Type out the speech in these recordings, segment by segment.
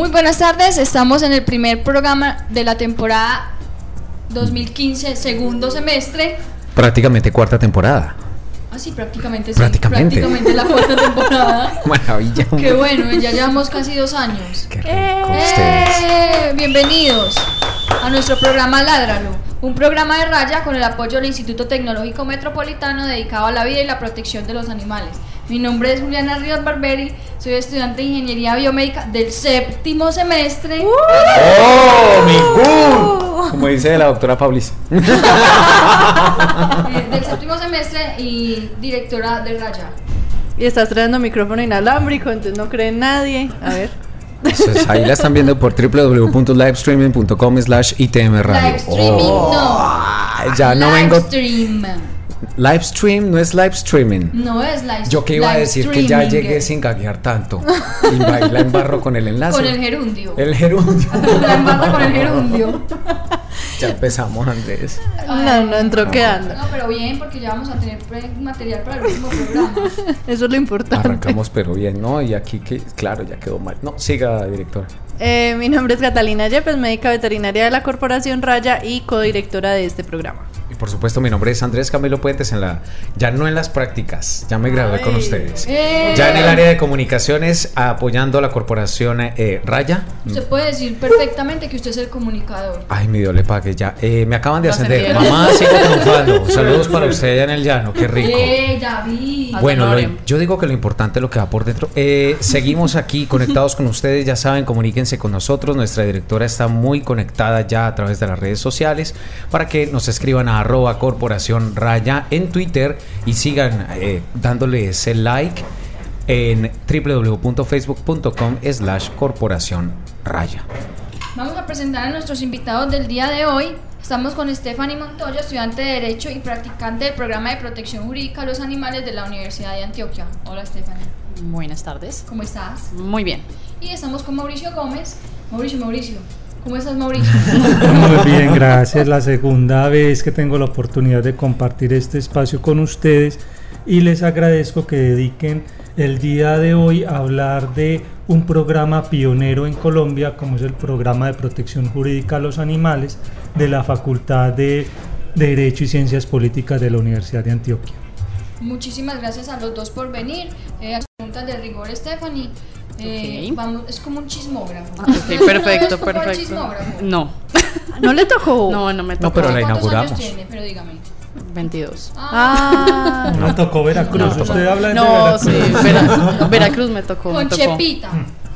Muy buenas tardes, estamos en el primer programa de la temporada 2015, segundo semestre. Prácticamente cuarta temporada. Ah, sí, prácticamente sí. Prácticamente. Prácticamente la cuarta temporada. Maravilla. Qué bueno, ya llevamos casi dos años. Qué rico. ¡Eh! Bienvenidos a nuestro programa Ládralo, un programa de raya con el apoyo del Instituto Tecnológico Metropolitano dedicado a la vida y la protección de los animales. Mi nombre es Juliana Ríos Barberi, soy estudiante de Ingeniería Biomédica del séptimo semestre. ¡Oh, mi gu! Como dice la doctora Paulis. eh, del séptimo semestre y directora de Raya. Y estás trayendo micrófono inalámbrico, entonces no cree nadie. A ver. Entonces, ahí la están viendo por www.livestreaming.com slash itm radio. Live streaming Oh, no. Ya no Live vengo. stream. Live stream no es live streaming. No es live Yo que iba a decir que ya streaming. llegué sin gaguear tanto. Y baila en barro con el enlace. Con el gerundio. El gerundio. La embarra con el gerundio. ya empezamos, Andrés. No, no entró quedando. No, pero bien, porque ya vamos a tener material para el último programa. Eso es lo importante. Arrancamos, pero bien, ¿no? Y aquí, que claro, ya quedó mal. No, siga, directora. Eh, mi nombre es Catalina Yepes, médica veterinaria de la Corporación Raya y codirectora de este programa. Por supuesto, mi nombre es Andrés Camilo Puentes, en la, ya no en las prácticas, ya me gradué con ustedes. ¡Eh! Ya en el área de comunicaciones, apoyando a la corporación eh, Raya. Usted puede decir perfectamente que usted es el comunicador. Ay, mi Dios le pague ya. Eh, me acaban de ascender. Mamá, sigue triunfando. Saludos para usted allá en el llano, qué rico. ¡Eh, ya vi! Bueno, lo- yo digo que lo importante es lo que va por dentro. Seguimos aquí conectados con ustedes, ya saben, comuníquense con nosotros. Nuestra directora está muy conectada ya a través de las redes sociales para que nos escriban a arroba corporación raya en Twitter y sigan eh, dándole ese like en www.facebook.com slash corporación raya. Vamos a presentar a nuestros invitados del día de hoy. Estamos con Stephanie Montoya, estudiante de Derecho y practicante del programa de protección jurídica a los animales de la Universidad de Antioquia. Hola Stephanie, Buenas tardes. ¿cómo estás? Muy bien. Y estamos con Mauricio Gómez. Mauricio, Mauricio, ¿cómo estás Mauricio? Muy bien, gracias. La segunda vez que tengo la oportunidad de compartir este espacio con ustedes y les agradezco que dediquen el día de hoy a hablar de un programa pionero en Colombia, como es el programa de protección jurídica a los animales de la Facultad de Derecho y Ciencias Políticas de la Universidad de Antioquia. Muchísimas gracias a los dos por venir. Eh, preguntas de rigor, Stephanie. Eh, Ok. vamos, es como un chismógrafo. Ah, ok, perfecto, ¿Es como el perfecto. chismógrafo? No, ¿No le tocó? no, no me No, tocó. pero la ¿Cuántos años inauguramos. tiene? Pero dígame. 22. Ah, Me tocó Veracruz. No, Usted habla de No, Veracruz. sí, Vera- Veracruz me tocó. Con me tocó. Chepita.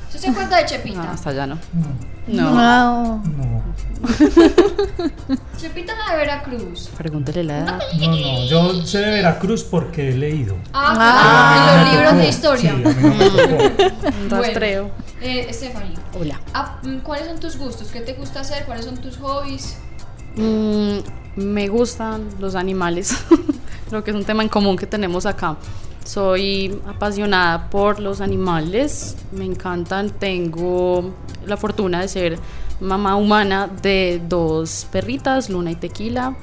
¿Usted se acuerda de Chepita? No, hasta allá no. No, No. no. Chepita la de Veracruz. Pregúntele la edad. no, no. Yo sé de Veracruz porque he leído. Ah, Ah, los libros de Sí, historia. no Bueno, rastreo. eh, Stephanie, Hola. ah, mm, ¿cuáles son tus gustos? ¿Qué te gusta hacer? ¿Cuáles son tus hobbies? Mm, me gustan los animales. Creo que es un tema en común que tenemos acá. Soy apasionada por los animales, me encantan. Tengo la fortuna de ser mamá humana de dos perritas, Luna y Tequila,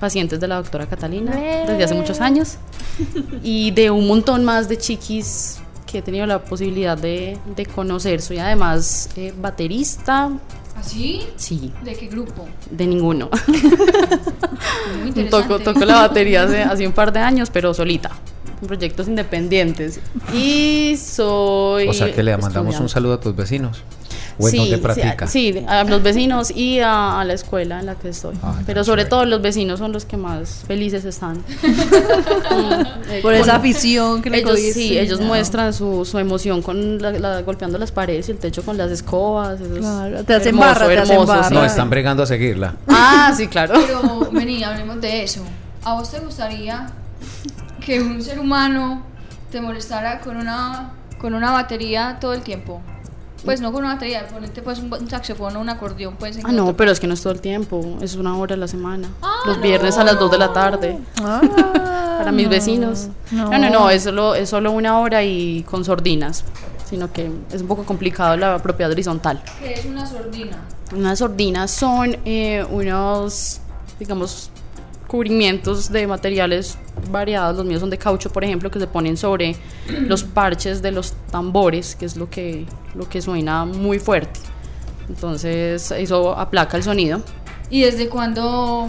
pacientes de la doctora Catalina desde hace muchos años. Y de un montón más de chiquis que he tenido la posibilidad de, de conocer. Soy además eh, baterista, ¿Así? sí, ¿De qué grupo? de ninguno. Muy interesante. Toco, toco la batería hace, hace un par de años, pero solita, en proyectos independientes. Y soy. O sea que le mandamos un saludo a tus vecinos. ¿O en sí, dónde sí, practica? Sí, a los vecinos y a, a la escuela en la que estoy. Ah, ya, Pero sobre chévere. todo los vecinos son los que más felices están. Mm, Por eh, esa afición que le ellos cogiste. sí, ellos No. muestran su, su emoción con la, la- golpeando las paredes y el techo con las escobas. Claro, te hacen hermoso, barra, te hacen barra. sí. No, están bregando a seguirla. Ah, sí, claro. Pero vení, hablemos de eso. ¿A vos te gustaría que un ser humano te molestara con una con una batería todo el tiempo? Pues no con una batería, ponete pues un, un saxofón o un acordeón en Ah, no, pero es que no es todo el tiempo, es una hora a la semana. Ah, los no. viernes a las 2 de la tarde. Ah, Para mis no, vecinos. No, no, no, es, solo, es solo una hora y con sordinas. Sino que es un poco complicado la propiedad horizontal. que es una sordina. Unas sordinas son eh, unos, digamos, cubrimientos de materiales variados. Los míos son de caucho, por ejemplo, que se ponen sobre los parches de los tambores, que es lo que, lo que suena muy fuerte. Entonces, eso aplaca el sonido. ¿Y desde cuándo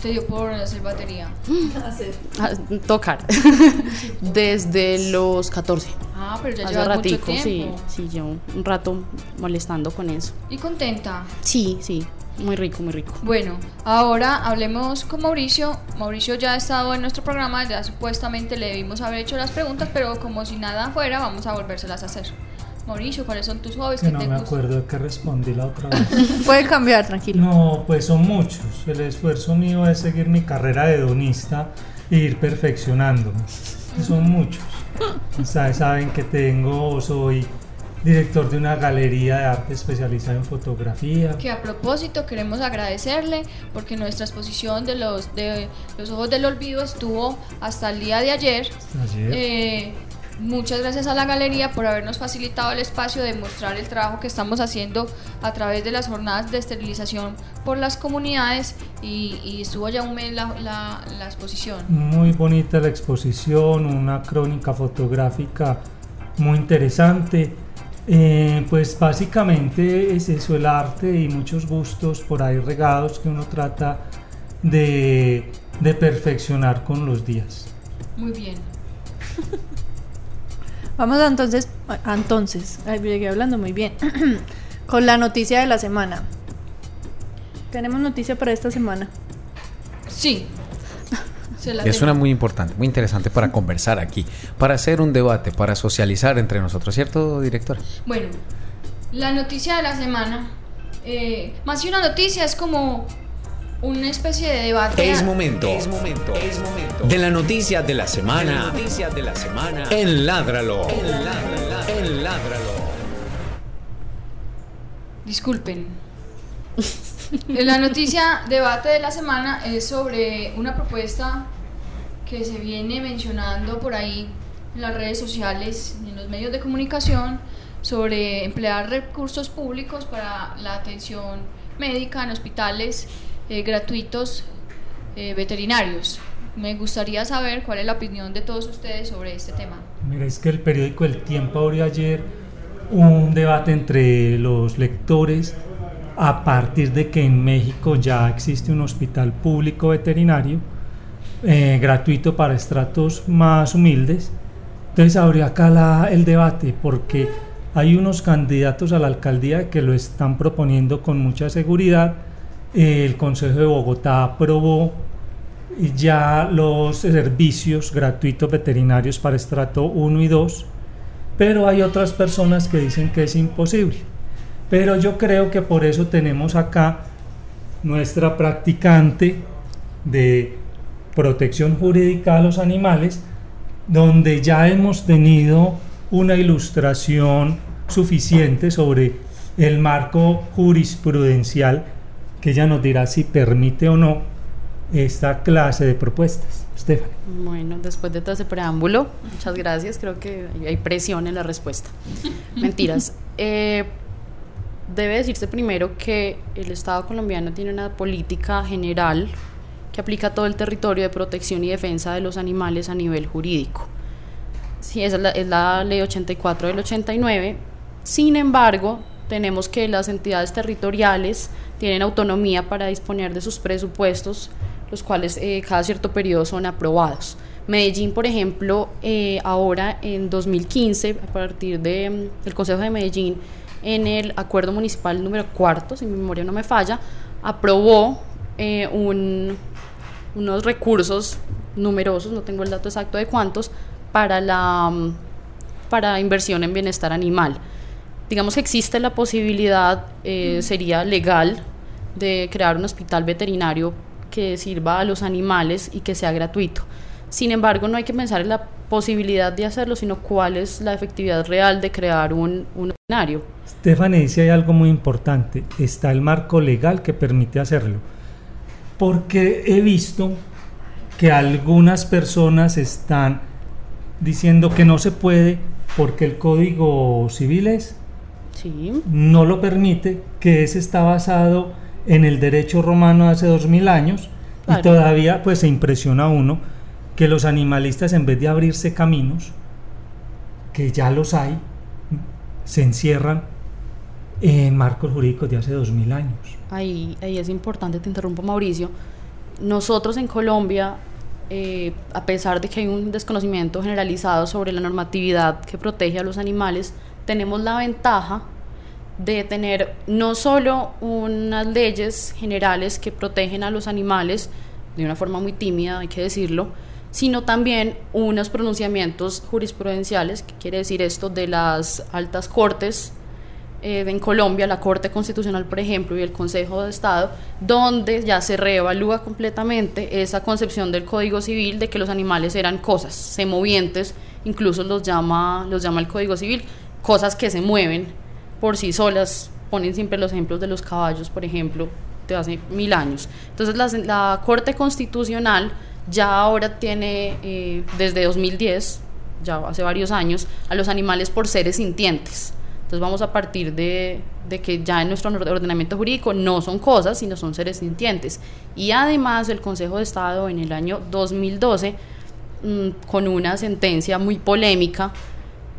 te dio por hacer batería? Ah, tocar. Desde los 14. Ah, pero ya Hace llevas ratico, mucho sí, tiempo. sí, llevo un rato molestando con eso. ¿Y contenta? Sí, sí, muy rico, muy rico. Bueno, ahora hablemos con Mauricio. Mauricio ya ha estado en nuestro programa, ya supuestamente le debimos haber hecho las preguntas, pero como si nada fuera, vamos a volvérselas a hacer. Mauricio, ¿cuáles son tus hobbies? Que ¿Qué no te me acuerdo de qué respondí la otra vez. Puede cambiar, tranquilo. No, pues son muchos. El esfuerzo mío es seguir mi carrera de donista e ir perfeccionándome. Son muchos. Saben que tengo, soy director de una galería de arte especializada en fotografía. Que a propósito queremos agradecerle porque nuestra exposición de los, de los ojos del olvido estuvo hasta el día de ayer. Ayer. Eh, muchas gracias a la galería por habernos facilitado el espacio de mostrar el trabajo que estamos haciendo a través de las jornadas de esterilización por las comunidades y, y estuvo ya un mes la, la- la exposición. Muy bonita la exposición, una crónica fotográfica muy interesante. Eh, pues básicamente es eso, el arte y muchos gustos por ahí regados que uno trata de, de perfeccionar con los días. Muy bien. Vamos a entonces, a- entonces, ay, llegué hablando muy bien, con la noticia de la semana. Tenemos noticia para esta semana. Sí. La Es una muy importante, muy interesante para conversar aquí, para hacer un debate, para socializar entre nosotros, ¿cierto, directora? Bueno, la noticia de la semana, eh, más que una noticia, es como una especie de debate. Es momento. Es momento. Es momento. De la noticia de la semana. noticia de la semana. En Ládralo. En Ládralo. Disculpen. La noticia debate de la semana es sobre una propuesta que se viene mencionando por ahí en las redes sociales y en los medios de comunicación sobre emplear recursos públicos para la atención médica en hospitales eh, gratuitos eh, veterinarios. Me gustaría saber cuál es la opinión de todos ustedes sobre este tema. Mira, es que el periódico El Tiempo abrió ayer un debate entre los lectores a partir de que en México ya existe un hospital público veterinario eh, gratuito para estratos más humildes. Entonces abrió acá el debate porque hay unos candidatos a la alcaldía que lo están proponiendo con mucha seguridad. El Consejo de Bogotá aprobó ya los servicios gratuitos veterinarios para estrato 1 y 2, pero hay otras personas que dicen que es imposible. Pero yo creo que por eso tenemos acá nuestra practicante de protección jurídica a los animales, donde ya hemos tenido una ilustración suficiente sobre el marco jurisprudencial que ella nos dirá si permite o no esta clase de propuestas. Estefan. Bueno, después de todo ese preámbulo, muchas gracias. Creo que hay presión en la respuesta. Mentiras. Eh, debe decirse primero que el Estado colombiano tiene una política general que aplica a todo el territorio de protección y defensa de los animales a nivel jurídico. Sí, esa es la, ley 84 del 89. Sin embargo, tenemos que las entidades territoriales tienen autonomía para disponer de sus presupuestos, los cuales eh, cada cierto periodo son aprobados. Medellín, por ejemplo, eh, ahora en 2015, a partir del Consejo de Medellín, en el acuerdo municipal número cuarto, si mi memoria no me falla, aprobó eh, un, unos recursos numerosos, no tengo el dato exacto de cuántos, para la mm, para inversión en bienestar animal. Digamos que existe la posibilidad, eh, sería legal, de crear un hospital veterinario que sirva a los animales y que sea gratuito. Sin embargo, no hay que pensar en la posibilidad de hacerlo, sino cuál es la efectividad real de crear un, un veterinario. Estefania dice hay algo muy importante, está el marco legal que permite hacerlo. Porque he visto que algunas personas están diciendo que no se puede porque el código civil es Sí. no lo permite, que ese está basado en el derecho romano de hace dos mil años Claro. y todavía pues se impresiona a uno que los animalistas en vez de abrirse caminos, que ya los hay, se encierran en marcos jurídicos de hace dos mil años. Ahí, ahí es importante, te interrumpo Mauricio. Nosotros en Colombia, eh, a pesar de que hay un desconocimiento generalizado sobre la normatividad que protege a los animales, tenemos la ventaja de tener no solo unas leyes generales que protegen a los animales de una forma muy tímida, hay que decirlo, sino también unos pronunciamientos jurisprudenciales, que quiere decir esto, de las altas cortes eh, en Colombia, la Corte Constitucional, por ejemplo, y el Consejo de Estado, donde ya se reevalúa completamente esa concepción del Código Civil de que los animales eran cosas semovientes, incluso los llama, los llama el Código Civil, cosas que se mueven por sí solas. Ponen siempre los ejemplos de los caballos, por ejemplo, de hace mil años. Entonces, la, la Corte Constitucional ya ahora tiene, eh, desde 2010, ya hace varios años, a los animales por seres sintientes. Entonces vamos a partir de, de, que ya en nuestro ordenamiento jurídico no son cosas, sino son seres sintientes. Y además el Consejo de Estado en el año 2012, mmm, con una sentencia muy polémica,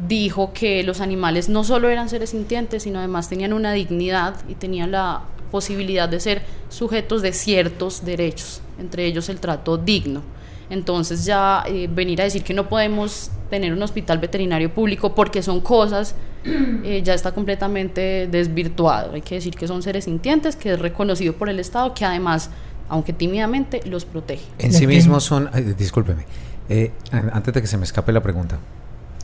dijo que los animales no solo eran seres sintientes, sino además tenían una dignidad y tenían la posibilidad de ser sujetos de ciertos derechos, entre ellos el trato digno. Entonces ya eh, venir a decir que no podemos tener un hospital veterinario público porque son cosas, eh, ya está completamente desvirtuado. Hay que decir que son seres sintientes, que es reconocido por el Estado, que además, aunque tímidamente, los protege. En sí mismos son, ay, discúlpeme, eh, antes de que se me escape la pregunta,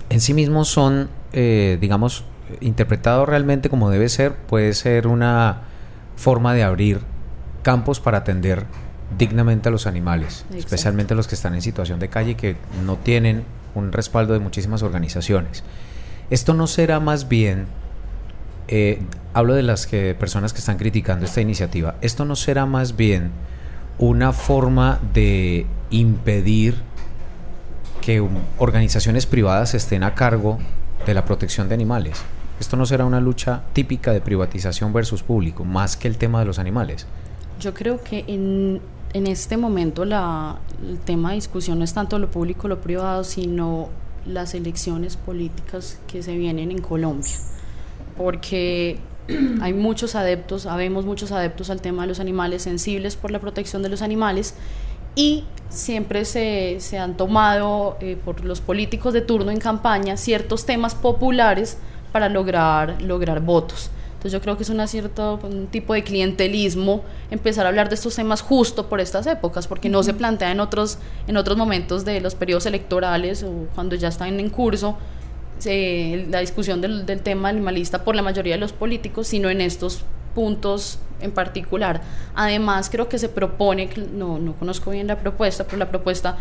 en sí mismos son, eh, digamos, interpretados realmente como debe ser, puede ser una forma de abrir campos para atender dignamente a los animales, Exacto. especialmente los que están en situación de calle y que no tienen un respaldo de muchísimas organizaciones. Esto no será más bien, eh, hablo de las que, personas que están criticando esta iniciativa, esto no será más bien una forma de impedir que um, organizaciones privadas estén a cargo de la protección de animales. Esto no será una lucha típica de privatización versus público, más que el tema de los animales. Yo creo que en, en este momento la, el tema de discusión no es tanto lo público lo privado, sino las elecciones políticas que se vienen en Colombia. Porque hay muchos adeptos, habemos muchos adeptos al tema de los animales, sensibles por la protección de los animales, y siempre se, se han tomado eh, por los políticos de turno en campaña ciertos temas populares para lograr, lograr votos. Entonces yo creo que es una cierto, un tipo de clientelismo empezar a hablar de estos temas justo por estas épocas, porque no se plantea en otros, en otros momentos de los periodos electorales o cuando ya están en curso eh, la discusión del, del tema animalista por la mayoría de los políticos, sino en estos puntos en particular. Además, creo que se propone, no, no conozco bien la propuesta, pero la propuesta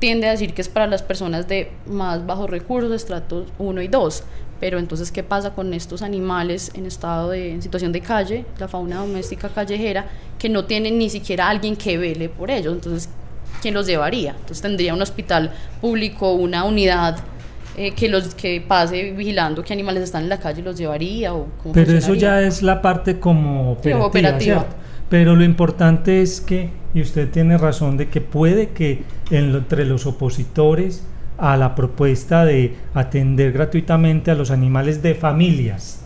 tiende a decir que es para las personas de más bajos recursos, estratos 1 y 2. Pero entonces, ¿qué pasa con estos animales en estado de en situación de calle, la fauna doméstica callejera, que no tienen ni siquiera alguien que vele por ellos? Entonces, ¿quién los llevaría? Entonces, tendría un hospital público, una unidad eh, que los que pase vigilando qué animales están en la calle los llevaría o cómo pero eso ya es la parte como operativa, pero lo importante es que y usted tiene razón de que puede que en, entre los opositores a la propuesta de atender gratuitamente a los animales de familias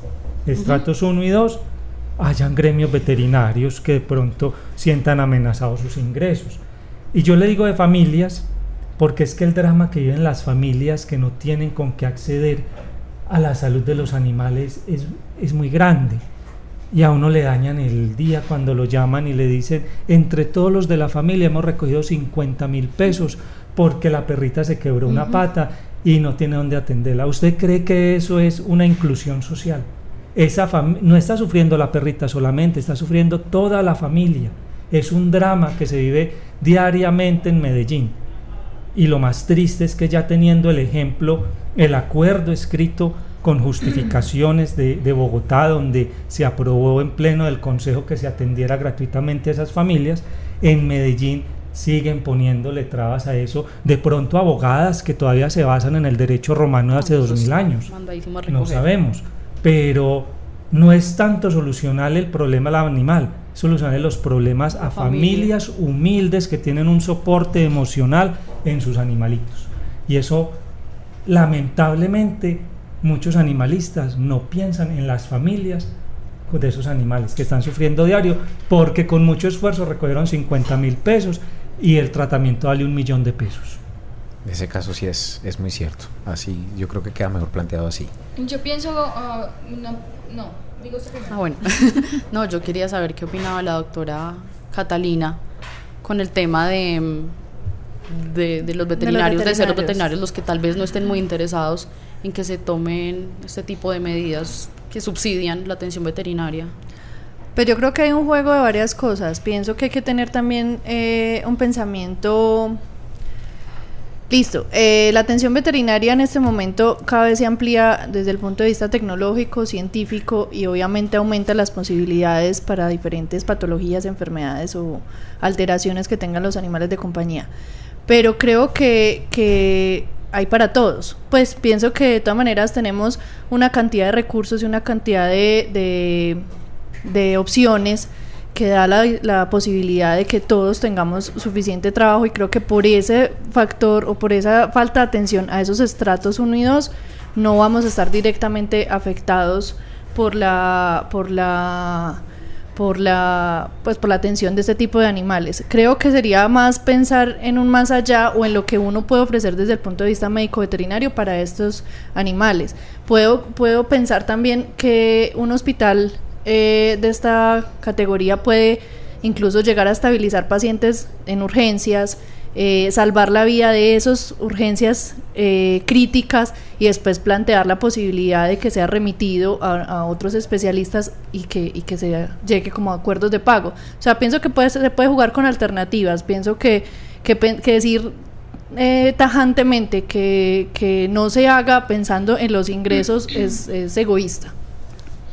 estratos 1 uh -huh. y 2 hayan gremios veterinarios que de pronto sientan amenazados sus ingresos y yo le digo de familias porque es que el drama que viven las familias que no tienen con qué acceder a la salud de los animales es, es muy grande. Y a uno le dañan el día cuando lo llaman y le dicen, entre todos los de la familia hemos recogido 50 mil pesos porque la perrita se quebró una pata y no tiene dónde atenderla. ¿Usted cree que eso es una inclusión social? Esa no está sufriendo la perrita solamente, está sufriendo toda la familia. Es un drama que se vive diariamente en Medellín. Y lo más triste es que ya teniendo el ejemplo, el acuerdo escrito con justificaciones de, de, Bogotá, donde se aprobó en pleno del Consejo que se atendiera gratuitamente a esas familias, en Medellín siguen poniéndole trabas a eso. De pronto abogadas que todavía se basan en el derecho romano de hace dos mil años. No sabemos. Pero no es tanto solucionar el problema al animal, solucionar los problemas a familias humildes que tienen un soporte emocional en sus animalitos. Y eso, lamentablemente, muchos animalistas no piensan en las familias de esos animales que están sufriendo diario porque con mucho esfuerzo recogieron 50 mil pesos y el tratamiento vale un millón de pesos. En ese caso sí es, es muy cierto. Así, yo creo que queda mejor planteado así. Yo pienso, uh, no, no, digo Ah, bueno. no, yo quería saber qué opinaba la doctora Catalina con el tema de, de, de los veterinarios, de, ser los veterinarios, los que tal vez no estén muy interesados en que se tomen este tipo de medidas que subsidian la atención veterinaria. Pero yo creo que hay un juego de varias cosas. Pienso que hay que tener también eh, un pensamiento... Listo, eh, la atención veterinaria en este momento cada vez se amplía desde el punto de vista tecnológico, científico y obviamente aumenta las posibilidades para diferentes patologías, enfermedades o alteraciones que tengan los animales de compañía. Pero creo que, que hay para todos. Pues pienso que de todas maneras tenemos una cantidad de recursos y una cantidad de de opciones que da la, posibilidad de que todos tengamos suficiente trabajo y creo que por ese factor o por esa falta de atención a esos estratos unidos no vamos a estar directamente afectados por la por la por la pues por la atención de este tipo de animales. Creo que sería más pensar en un más allá o en lo que uno puede ofrecer desde el punto de vista médico veterinario para estos animales. Puedo puedo pensar también que un hospital eh, de esta categoría puede incluso llegar a estabilizar pacientes en urgencias, eh, salvar la vida de esas urgencias eh, críticas y después plantear la posibilidad de que sea remitido a, otros especialistas y que, y que se llegue como acuerdos de pago. O sea, pienso que puede, se puede jugar con alternativas, pienso que, que, decir tajantemente que, que, no se haga pensando en los ingresos es, es egoísta.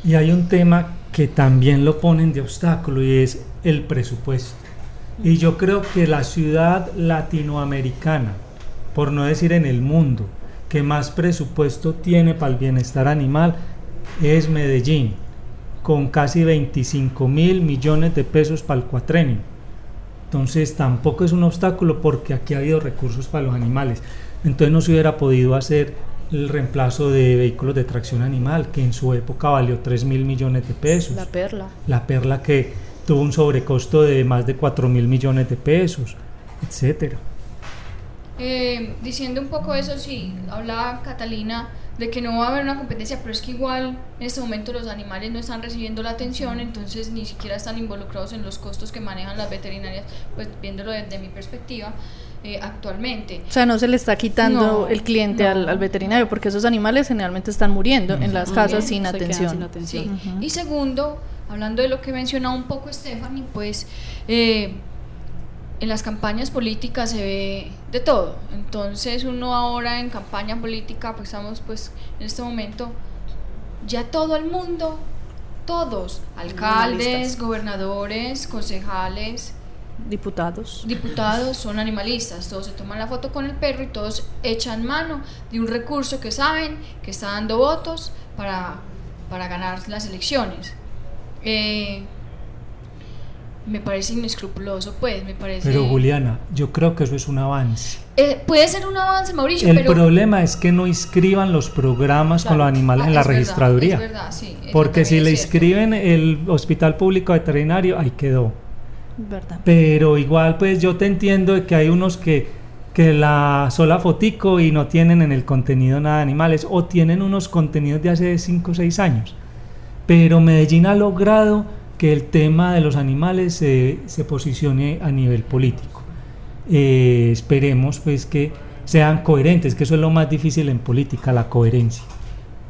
Y hay un tema que también lo ponen de obstáculo y es el presupuesto. Y yo creo que la ciudad latinoamericana, por no decir en el mundo, que más presupuesto tiene para el bienestar animal es Medellín, con casi 25 mil millones de pesos para el cuatrenio. Entonces tampoco es un obstáculo porque aquí ha habido recursos para los animales. Entonces no se hubiera podido hacer el reemplazo de vehículos de tracción animal, que en su época valió 3 mil millones de pesos. La perla. La perla que tuvo un sobrecosto de más de 4 mil millones de pesos, etcétera. Eh, diciendo un poco eso, sí, hablaba Catalina de que no va a haber una competencia, pero es que igual en este momento los animales no están recibiendo la atención, entonces ni siquiera están involucrados en los costos que manejan las veterinarias, pues viéndolo desde mi perspectiva. Eh, actualmente. O sea, no se le está quitando el cliente al, veterinario, porque esos animales generalmente están muriendo en las casas sin atención. Y segundo, hablando de lo que mencionó un poco Stephanie, pues eh, en las campañas políticas se ve de todo. Entonces uno ahora en campaña política, pues estamos pues en este momento, ya todo el mundo, todos, alcaldes, gobernadores, concejales, Diputados. Diputados son animalistas, todos se toman la foto con el perro y todos echan mano de un recurso que saben que está dando votos para, para ganar las elecciones. Eh, me parece inescrupuloso, pues, me parece... Pero Juliana, yo creo que eso es un avance. Eh, puede ser un avance, Mauricio, El problema es que no inscriban los programas con los animales ah, en la registraduría. porque si le inscriben el hospital público veterinario, ahí quedó. Pero igual pues yo te entiendo de que hay unos que que la sola fotico y no tienen en el contenido nada de animales o tienen unos contenidos de hace 5 o 6 años. Pero Medellín ha logrado que el tema de los animales se, se posicione a nivel político. Eh, esperemos pues que sean coherentes, que eso es lo más difícil en política, la coherencia.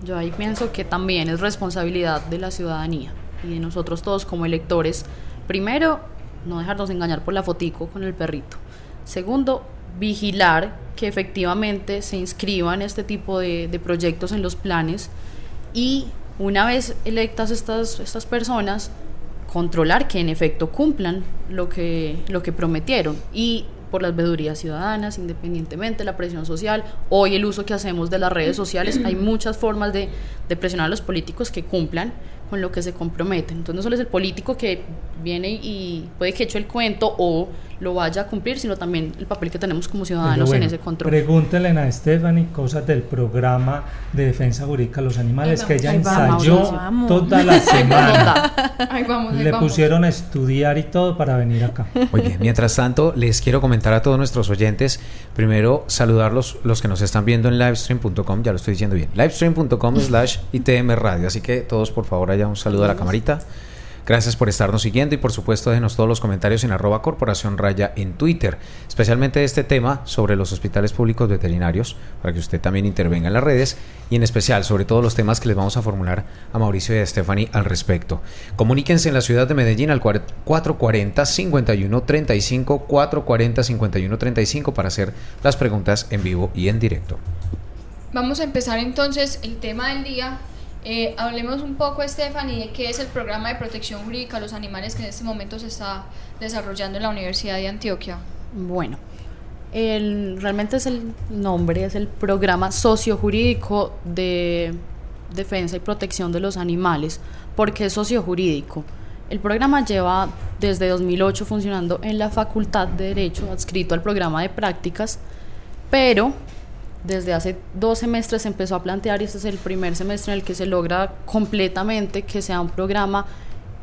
Yo ahí pienso que también es responsabilidad de la ciudadanía y de nosotros todos como electores. Primero, no dejarnos engañar por la fotico con el perrito. Segundo, vigilar que efectivamente se inscriban este tipo de, de proyectos en los planes y una vez electas estas, estas personas, controlar que en efecto cumplan lo que, lo que prometieron y por las veedurías ciudadanas, independientemente de la presión social. Hoy el uso que hacemos de las redes sociales, hay muchas formas de, de presionar a los políticos que cumplan con lo que se comprometen. Entonces no solo es el político que viene y puede que eche el cuento o lo vaya a cumplir, sino también el papel que tenemos como ciudadanos bueno, en ese control. Pregúntele a Stephanie cosas del programa de defensa jurídica de los animales que ella ensayó vamos. toda la semana. Ahí vamos, ahí Le vamos. pusieron a estudiar y todo para venir acá. Bien, mientras tanto, les quiero comentar a todos nuestros oyentes, primero saludarlos los que nos están viendo en livestream.com, ya lo estoy diciendo bien, livestream.com slash ITM Radio, así que todos por favor un saludo a la camarita. Gracias por estarnos siguiendo y por supuesto déjenos todos los comentarios en arroba corporación raya en Twitter, especialmente este tema sobre los hospitales públicos veterinarios, para que usted también intervenga en las redes y en especial sobre todos los temas que les vamos a formular a Mauricio y a Stephanie al respecto. Comuníquense en la ciudad de Medellín al 440-5135, 440-5135 para hacer las preguntas en vivo y en directo. Vamos a empezar entonces el tema del día. Eh, hablemos un poco, Stephanie, de qué es el programa de protección jurídica a los animales que en este momento se está desarrollando en la Universidad de Antioquia. Bueno, el, realmente es el nombre, es el programa sociojurídico de defensa y protección de los animales. ¿Por qué sociojurídico? El programa lleva desde 2008 funcionando en la Facultad de Derecho, adscrito al programa de prácticas, pero desde hace dos semestres se empezó a plantear, y este es el primer semestre en el que se logra completamente que sea un programa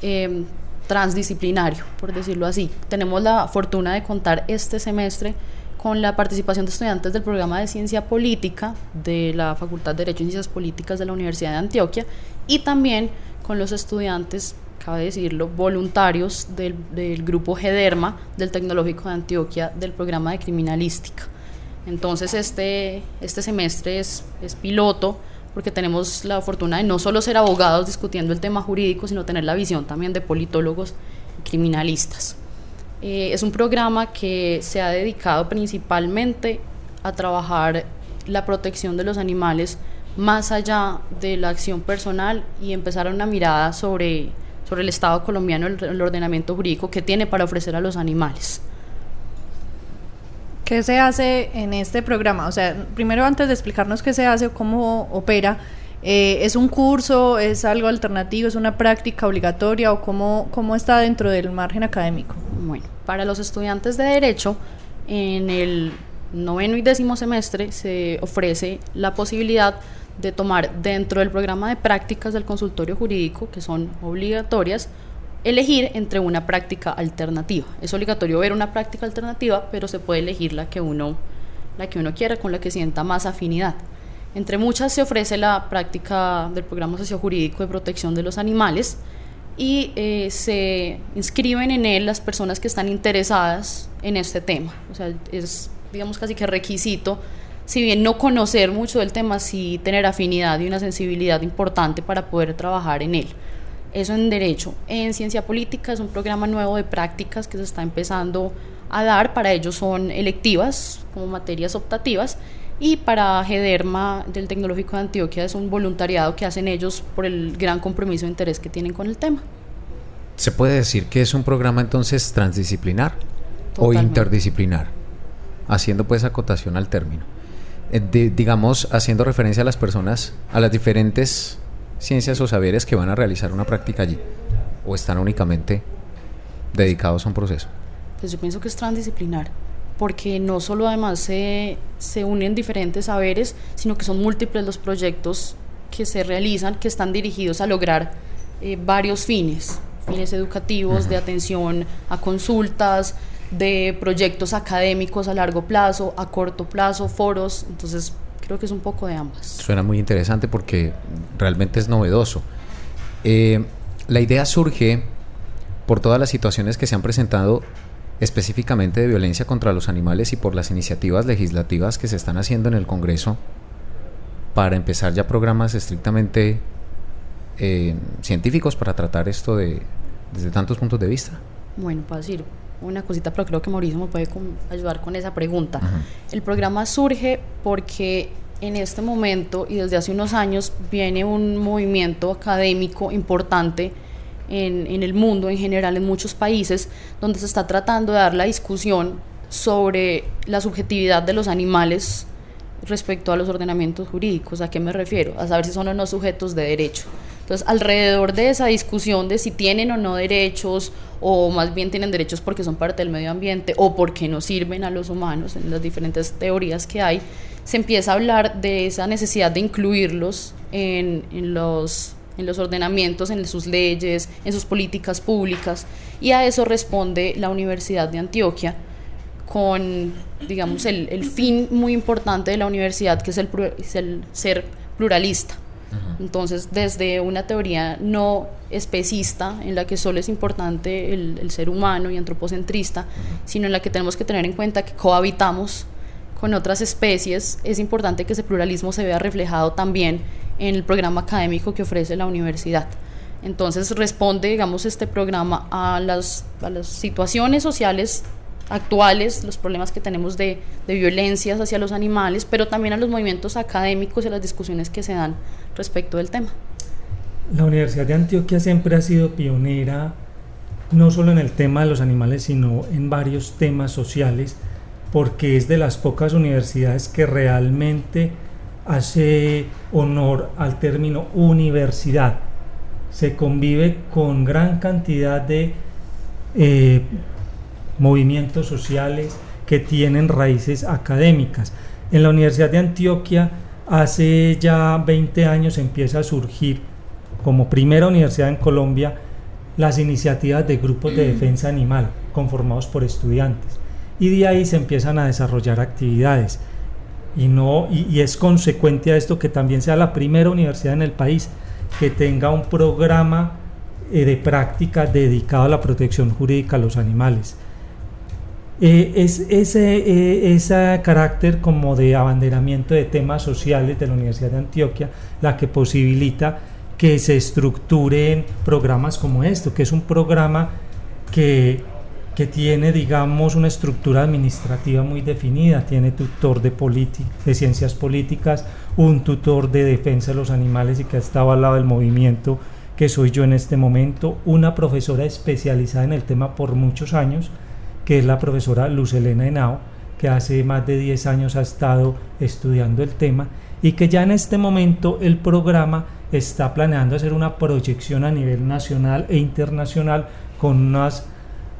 eh, transdisciplinario, por decirlo así. Tenemos la fortuna de contar este semestre con la participación de estudiantes del programa de Ciencia Política de la Facultad de Derecho y Ciencias Políticas de la Universidad de Antioquia y también con los estudiantes, cabe decirlo, voluntarios del, del grupo GEDERMA del Tecnológico de Antioquia del programa de Criminalística. Entonces este, este semestre es, es piloto porque tenemos la fortuna de no solo ser abogados discutiendo el tema jurídico, sino tener la visión también de politólogos y criminalistas. Eh, es un programa que se ha dedicado principalmente a trabajar la protección de los animales más allá de la acción personal y empezar una mirada sobre, sobre el Estado colombiano, el, el ordenamiento jurídico que tiene para ofrecer a los animales. ¿Qué se hace en este programa? O sea, primero antes de explicarnos qué se hace o cómo opera, eh, ¿es un curso, es algo alternativo, es una práctica obligatoria o cómo, cómo está dentro del margen académico? Bueno, para los estudiantes de Derecho, en el noveno y décimo semestre se ofrece la posibilidad de tomar dentro del programa de prácticas del consultorio jurídico, que son obligatorias, elegir entre una práctica alternativa. Es obligatorio ver una práctica alternativa, pero se puede elegir la que uno, la que uno quiera, con la que sienta más afinidad. Entre muchas se ofrece la práctica del programa sociojurídico de protección de los animales y eh, se inscriben en él las personas que están interesadas en este tema. O sea, es, digamos, casi que requisito, si bien no conocer mucho del tema, sí tener afinidad y una sensibilidad importante para poder trabajar en él. Eso en derecho. En ciencia política es un programa nuevo de prácticas que se está empezando a dar. Para ellos son electivas, como materias optativas. Y para GEDERMA del Tecnológico de Antioquia es un voluntariado que hacen ellos por el gran compromiso e interés que tienen con el tema. ¿Se puede decir que es un programa entonces transdisciplinar o interdisciplinar? Haciendo pues acotación al término. Eh, de- digamos, haciendo referencia a las personas, a las diferentes ciencias o saberes que van a realizar una práctica allí. ¿O están únicamente dedicados a un proceso? Pues yo pienso que es transdisciplinar, porque no solo además se, se unen diferentes saberes, sino que son múltiples los proyectos que se realizan, que están dirigidos a lograr eh, varios fines, fines educativos, de atención a consultas, de proyectos académicos a largo plazo, a corto plazo, foros, entonces creo que es un poco de ambas. Suena muy interesante porque realmente es novedoso. Eh, la idea surge por todas las situaciones que se han presentado específicamente de violencia contra los animales y por las iniciativas legislativas que se están haciendo en el Congreso para empezar ya programas estrictamente eh, científicos para tratar esto de, desde tantos puntos de vista? Bueno, para decir una cosita, pero creo que Mauricio me puede ayudar con esa pregunta. El programa surge porque en este momento y desde hace unos años viene un movimiento académico importante en, en, el mundo en general, en muchos países, donde se está tratando de dar la discusión sobre la subjetividad de los animales respecto a los ordenamientos jurídicos. ¿A qué me refiero? A saber si son o no sujetos de derecho. Entonces, alrededor de esa discusión de si tienen o no derechos, o más bien tienen derechos porque son parte del medio ambiente, o porque no sirven a los humanos, en las diferentes teorías que hay, se empieza a hablar de esa necesidad de incluirlos en, los en los ordenamientos, en sus leyes, en sus políticas públicas, y a eso responde la Universidad de Antioquia, con, digamos, el, el fin muy importante de la universidad, que es el, es el ser pluralista. Entonces, desde una teoría no especista, en la que solo es importante el, el ser humano y antropocentrista, sino en la que tenemos que tener en cuenta que cohabitamos con otras especies, es importante que ese pluralismo se vea reflejado también en el programa académico que ofrece la universidad. Entonces responde, digamos, este programa a las, a las situaciones sociales actuales, los problemas que tenemos de, de violencias hacia los animales, pero también a los movimientos académicos y a las discusiones que se dan respecto del tema. La Universidad de Antioquia siempre ha sido pionera, no solo en el tema de los animales, sino en varios temas sociales, porque es de las pocas universidades que realmente hace honor al término universidad. Se convive con gran cantidad de eh, movimientos sociales que tienen raíces académicas. En la Universidad de Antioquia hace ya 20 años empieza a surgir como primera universidad en Colombia las iniciativas de grupos de defensa animal conformados por estudiantes. Y de ahí se empiezan a desarrollar actividades. Y no y, es consecuente a esto que también sea la primera universidad en el país que tenga un programa eh, de práctica dedicado a la protección jurídica a los animales eh, es ese, eh, ese carácter como de abanderamiento de temas sociales de la Universidad de Antioquia la que posibilita que se estructuren programas como esto, que es un programa que, que tiene, digamos, una estructura administrativa muy definida, tiene tutor de, de ciencias políticas, un tutor de defensa de los animales y que ha estado al lado del movimiento que soy yo en este momento, una profesora especializada en el tema por muchos años, que es la profesora Luz Elena Henao, que hace más de 10 años ha estado estudiando el tema y que ya en este momento el programa está planeando hacer una proyección a nivel nacional e internacional con unos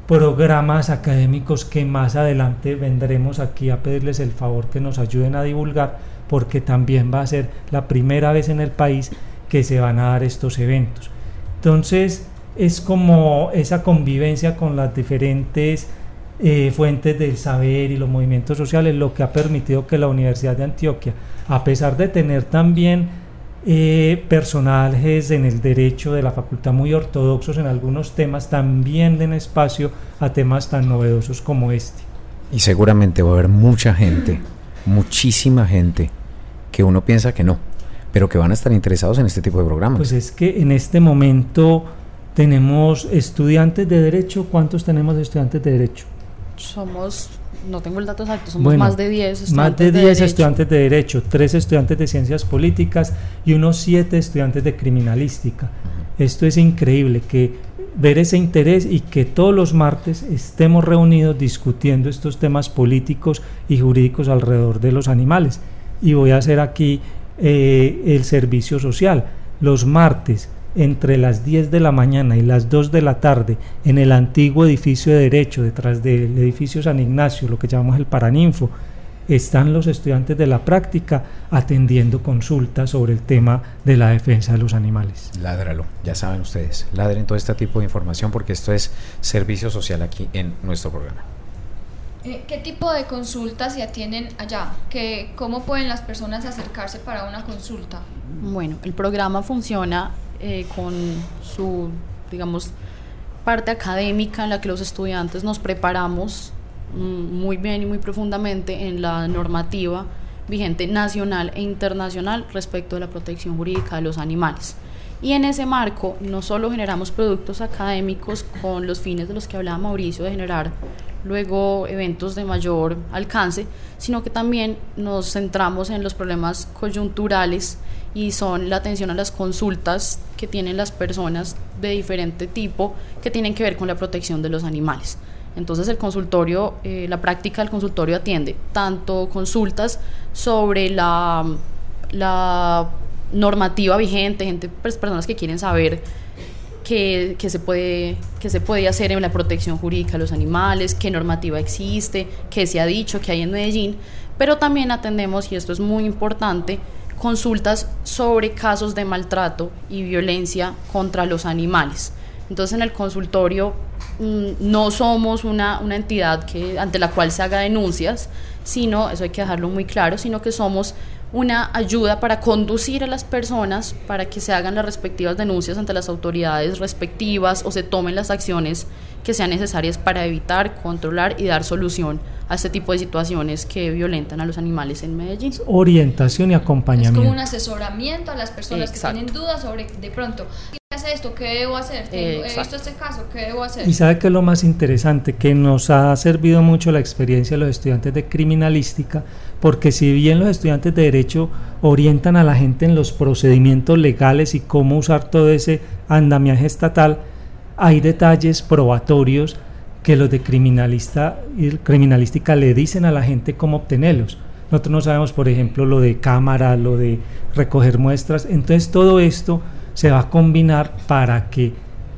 programas académicos que más adelante vendremos aquí a pedirles el favor que nos ayuden a divulgar porque también va a ser la primera vez en el país que se van a dar estos eventos. Entonces es como esa convivencia con las diferentes eh, fuentes del saber y los movimientos sociales, lo que ha permitido que la Universidad de Antioquia, a pesar de tener también eh, personajes en el derecho de la facultad muy ortodoxos en algunos temas, también den espacio a temas tan novedosos como este. Y seguramente va a haber mucha gente, muchísima gente, que uno piensa que no, pero que van a estar interesados en este tipo de programas. Pues es que en este momento tenemos estudiantes de derecho, ¿cuántos tenemos de estudiantes de derecho? Somos, no tengo el dato exacto, somos más de 10 estudiantes. Más de 10 estudiantes de Derecho, 3 estudiantes de Ciencias Políticas y unos 7 estudiantes de Criminalística. Esto es increíble, que ver ese interés y que todos los martes estemos reunidos discutiendo estos temas políticos y jurídicos alrededor de los animales. Y voy a hacer aquí eh, el servicio social. Los martes entre las 10 de la mañana y las 2 de la tarde en el antiguo edificio de Derecho, detrás del edificio San Ignacio, lo que llamamos el Paraninfo, están los estudiantes de la práctica atendiendo consultas sobre el tema de la defensa de los animales. Ládralo, ya saben ustedes, ladren todo este tipo de información porque esto es servicio social aquí en nuestro programa. Eh, ¿Qué tipo de consultas se atienden allá? ¿Qué, ¿Cómo pueden las personas acercarse para una consulta? Bueno, el programa funciona eh, con su, digamos, parte académica en la que los estudiantes nos preparamos mm, muy bien y muy profundamente en la normativa vigente nacional e internacional respecto de la protección jurídica de los animales. Y en ese marco no solo generamos productos académicos con los fines de los que hablaba Mauricio, de generar luego eventos de mayor alcance, sino que también nos centramos en los problemas coyunturales y son la atención a las consultas que tienen las personas de diferente tipo que tienen que ver con la protección de los animales. Entonces el consultorio, eh, la práctica del consultorio atiende tanto consultas sobre la, la normativa vigente, gente, pues, personas que quieren saber qué, se puede, qué se puede hacer en la protección jurídica de los animales, qué normativa existe, qué se ha dicho, qué hay en Medellín, pero también atendemos, y esto es muy importante, consultas sobre casos de maltrato y violencia contra los animales. Entonces en el consultorio mm, no somos una, una, entidad que, ante la cual se haga denuncias, sino, eso hay que dejarlo muy claro, sino que somos una ayuda para conducir a las personas para que se hagan las respectivas denuncias ante las autoridades respectivas o se tomen las acciones que sean necesarias para evitar, controlar y dar solución a este tipo de situaciones que violentan a los animales en Medellín. Orientación y acompañamiento. Es como un asesoramiento a las personas que tienen dudas sobre de pronto esto, ¿qué debo hacer? He visto este caso, ¿qué debo hacer? Y sabe que es lo más interesante, que nos ha servido mucho la experiencia de los estudiantes de criminalística, porque si bien los estudiantes de derecho orientan a la gente en los procedimientos legales y cómo usar todo ese andamiaje estatal, hay detalles probatorios que los de criminalista y criminalística le dicen a la gente cómo obtenerlos. Nosotros no sabemos, por ejemplo, lo de cámara, lo de recoger muestras. Entonces todo esto se va a combinar para que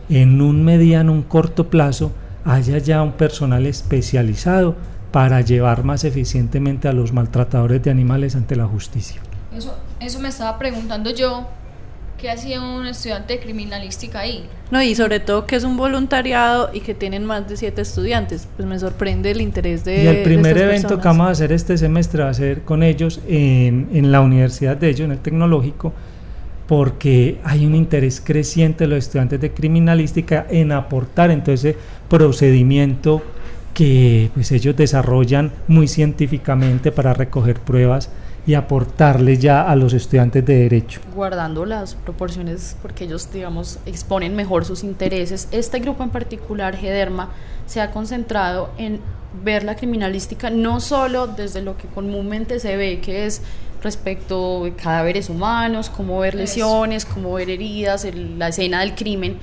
en un mediano, un corto plazo haya ya un personal especializado para llevar más eficientemente a los maltratadores de animales ante la justicia. Eso, eso me estaba preguntando yo, ¿qué hacía un estudiante de criminalística ahí? No, y sobre todo que es un voluntariado y que tienen más de siete estudiantes, pues me sorprende el interés de... Y el primer evento que vamos a hacer este semestre va a ser con ellos en, en la universidad de ellos, en el tecnológico, porque hay un interés creciente de los estudiantes de criminalística en aportar en todo ese procedimiento que pues ellos desarrollan muy científicamente para recoger pruebas y aportarle ya a los estudiantes de derecho. Guardando las proporciones porque ellos, digamos, exponen mejor sus intereses, este grupo en particular, GEDERMA, se ha concentrado en ver la criminalística no solo desde lo que comúnmente se ve, que es respecto de cadáveres humanos, cómo ver lesiones, cómo ver heridas, la escena del crimen,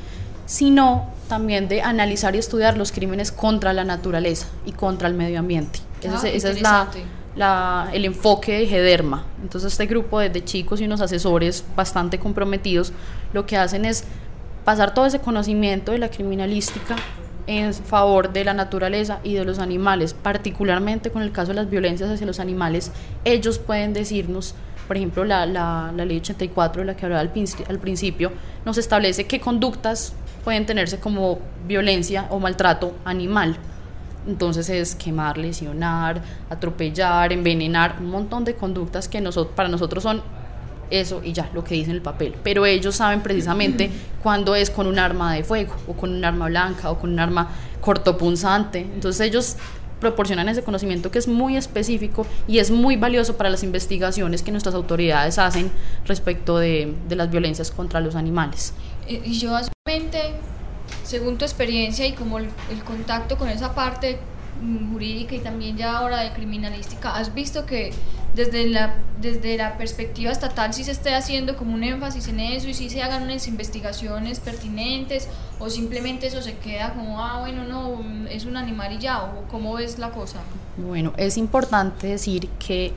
sino también de analizar y estudiar los crímenes contra la naturaleza y contra el medio ambiente. ese, es ah, la, el enfoque de Gederma. Entonces este grupo de chicos y unos asesores bastante comprometidos lo que hacen es pasar todo ese conocimiento de la criminalística en favor de la naturaleza y de los animales, particularmente con el caso de las violencias hacia los animales, ellos pueden decirnos, por ejemplo, la, la, ley 84 de la que hablaba al, al principio, nos establece qué conductas pueden tenerse como violencia o maltrato animal. Entonces es quemar, lesionar, atropellar, envenenar, un montón de conductas que nosotros, para nosotros son eso y ya, lo que dice en el papel. Pero ellos saben precisamente cuándo es con un arma de fuego, o con un arma blanca, o con un arma cortopunzante. Entonces ellos proporcionan ese conocimiento que es muy específico y es muy valioso para las investigaciones que nuestras autoridades hacen respecto de, de las violencias contra los animales. Y yo, según tu experiencia y como el, el contacto con esa parte mm, jurídica y también ya ahora de criminalística, ¿has visto que desde la, desde la perspectiva estatal si se esté haciendo como un énfasis en eso y si se hagan unas investigaciones pertinentes o simplemente eso se queda como, ah, bueno, no, es un animal y ya, o cómo es la cosa? Bueno, es importante decir que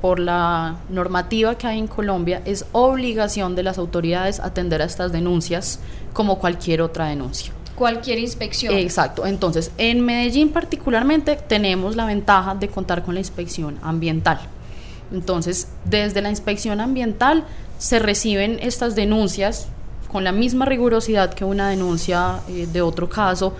por la normativa que hay en Colombia es obligación de las autoridades atender a estas denuncias como cualquier otra denuncia cualquier inspección. Exacto. Entonces, en Medellín particularmente tenemos la ventaja de contar con la inspección ambiental. Entonces, desde la inspección ambiental se reciben estas denuncias con la misma rigurosidad que una denuncia eh, de otro caso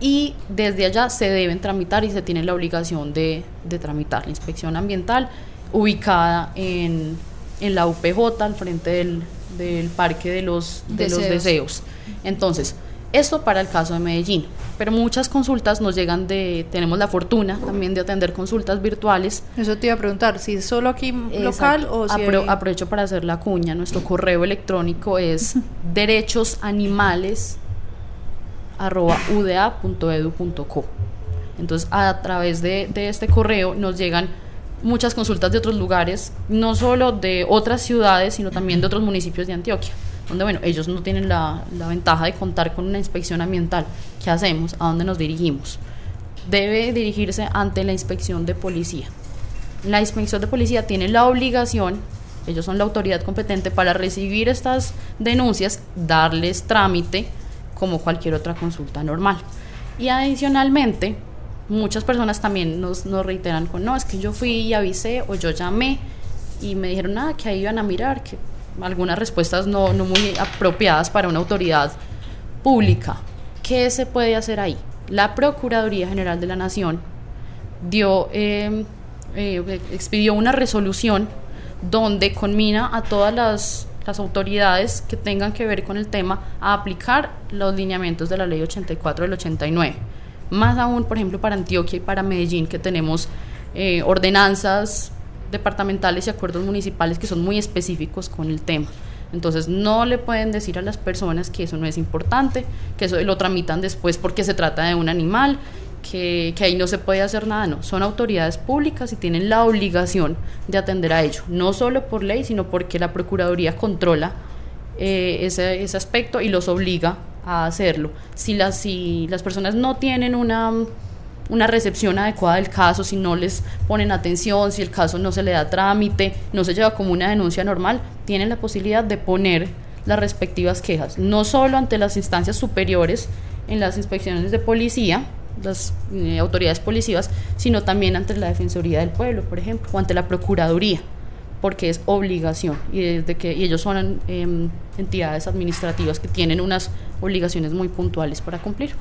y desde allá se deben tramitar y se tiene la obligación de, de tramitar la inspección ambiental ubicada en, en la UPJ al frente del, del Parque de los, de los. Deseos. Entonces, esto para el caso de Medellín, pero muchas consultas nos llegan de, tenemos la fortuna también de atender consultas virtuales Eso te iba a preguntar, si es solo aquí local Exacto. o si Apro- hay- Aprovecho para hacer la cuña. Nuestro correo electrónico es derechosanimales arroba uda.edu.co. Entonces, a través de, de este correo nos llegan muchas consultas de otros lugares, no solo de otras ciudades, sino también de otros municipios de Antioquia, donde, bueno, ellos no tienen la, la ventaja de contar con una inspección ambiental. ¿Qué hacemos? ¿A dónde nos dirigimos? Debe dirigirse ante la inspección de policía. La inspección de policía tiene la obligación, ellos son la autoridad competente para recibir estas denuncias, darles trámite como cualquier otra consulta normal. Y adicionalmente, muchas personas también nos, nos reiteran con, no, es que yo fui y avisé o yo llamé y me dijeron nada, que ahí iban a mirar, que algunas respuestas no, no muy apropiadas para una autoridad pública. ¿Qué se puede hacer ahí? La Procuraduría General de la Nación dio, eh, eh, expidió una resolución donde conmina a todas las, las autoridades que tengan que ver con el tema a aplicar los lineamientos de la ley 84 del 89. Más aún, por ejemplo, para Antioquia y para Medellín, que tenemos eh, ordenanzas departamentales y acuerdos municipales que son muy específicos con el tema. Entonces no le pueden decir a las personas que eso no es importante, que eso lo tramitan después porque se trata de un animal, que, ahí no se puede hacer nada, no. Son autoridades públicas y tienen la obligación de atender a ello, no solo por ley, sino porque la Procuraduría controla eh, ese, ese aspecto y los obliga a hacerlo. Si las, si las personas no tienen una, una recepción adecuada del caso, si no les ponen atención, si el caso no se le da trámite, no se lleva como una denuncia normal, tienen la posibilidad de poner las respectivas quejas, no solo ante las instancias superiores en las inspecciones de policía, las eh, autoridades policivas, sino también ante la Defensoría del Pueblo, por ejemplo, o ante la Procuraduría, porque es obligación y, desde que, ellos son eh, entidades administrativas que tienen unas obligaciones muy puntuales para cumplir.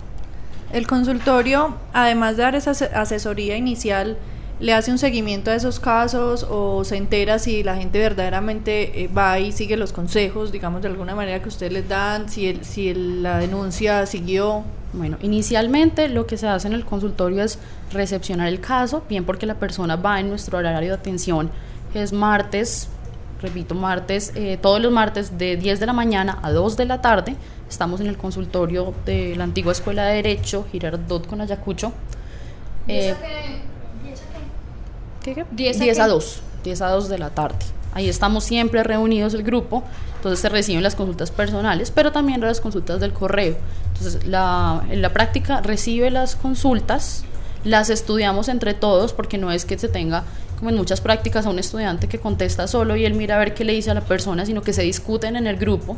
El consultorio, además de dar esa ase- asesoría inicial, le hace un seguimiento a esos casos o se entera si la gente verdaderamente eh, va y sigue los consejos, digamos de alguna manera que ustedes les dan, si, el, si el- la denuncia siguió. Bueno, inicialmente lo que se hace en el consultorio es recepcionar el caso, bien porque la persona va en nuestro horario de atención, que es martes, repito, martes, eh, todos los martes de 10 de la mañana a 2 de la tarde. Estamos en el consultorio de la antigua Escuela de Derecho, Girardot con Ayacucho. Eh, ¿Qué, qué? 10 a 10 qué? a 2, 10 a 2 de la tarde. Ahí estamos siempre reunidos el grupo, entonces se reciben las consultas personales, pero también las consultas del correo. Entonces, la, en la práctica recibe las consultas, las estudiamos entre todos, porque no es que se tenga, como en muchas prácticas, a un estudiante que contesta solo y él mira a ver qué le dice a la persona, sino que se discuten en el grupo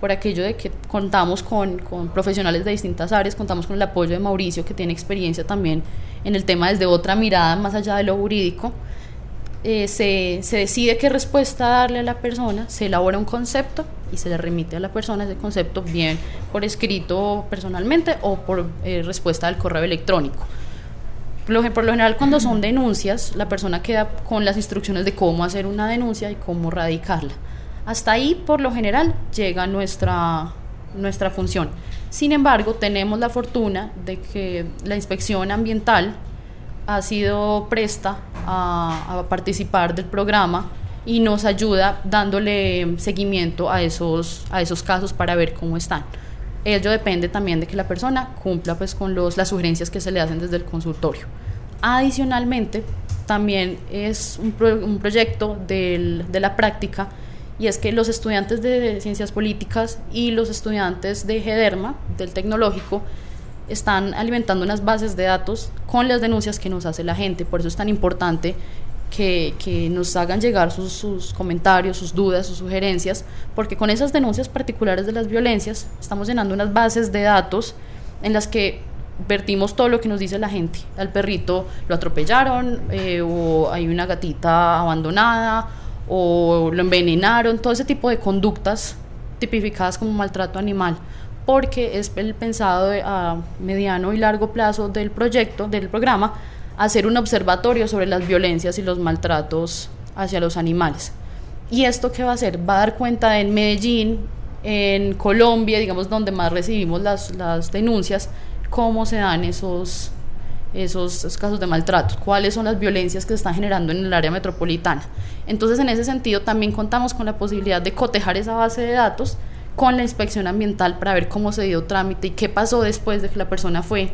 por aquello de que contamos con, con profesionales de distintas áreas, contamos con el apoyo de Mauricio, que tiene experiencia también en el tema desde otra mirada, más allá de lo jurídico. Eh, se, se decide qué respuesta darle a la persona, se elabora un concepto y se le remite a la persona ese concepto, bien por escrito personalmente o por eh, respuesta del correo electrónico. Por por lo general, cuando son denuncias, la persona queda con las instrucciones de cómo hacer una denuncia y cómo radicarla. Hasta ahí, por lo general, llega nuestra, nuestra función. Sin embargo, tenemos la fortuna de que la inspección ambiental ha sido presta a, participar del programa y nos ayuda dándole seguimiento a esos, a esos casos para ver cómo están. Ello depende también de que la persona cumpla pues, con los, las sugerencias que se le hacen desde el consultorio. Adicionalmente, también es un, pro- un proyecto de la práctica y es que los estudiantes de ciencias políticas y los estudiantes de GEDERMA, del tecnológico, están alimentando unas bases de datos con las denuncias que nos hace la gente. Por eso es tan importante que, que nos hagan llegar sus, comentarios, sus dudas, sus sugerencias, porque con esas denuncias particulares de las violencias estamos llenando unas bases de datos en las que vertimos todo lo que nos dice la gente. Al perrito lo atropellaron, eh, o hay una gatita abandonada, o lo envenenaron, todo ese tipo de conductas tipificadas como maltrato animal. porque es el pensado a mediano y largo plazo del proyecto, del programa, hacer un observatorio sobre las violencias y los maltratos hacia los animales. ¿Y esto qué va a hacer? Va a dar cuenta en Medellín, en Colombia, digamos, donde más recibimos las, las denuncias, cómo se dan esos, esos, casos de maltrato, cuáles son las violencias que se están generando en el área metropolitana. Entonces, en ese sentido, también contamos con la posibilidad de cotejar esa base de datos con la inspección ambiental para ver cómo se dio trámite y qué pasó después de que la persona fue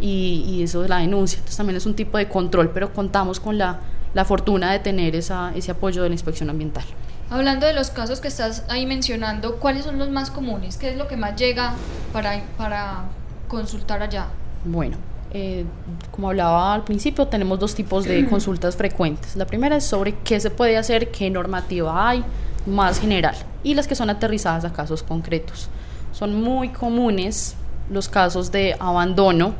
y, eso de la denuncia. Entonces, también es un tipo de control, pero contamos con la, la fortuna de tener esa, ese apoyo de la inspección ambiental. Hablando de los casos que estás ahí mencionando, ¿cuáles son los más comunes? ¿Qué es lo que más llega para, para consultar allá? Bueno, eh, como hablaba al principio, tenemos dos tipos de consultas frecuentes. La primera es sobre qué se puede hacer, qué normativa hay, más general, y las que son aterrizadas a casos concretos. Son muy comunes los casos de abandono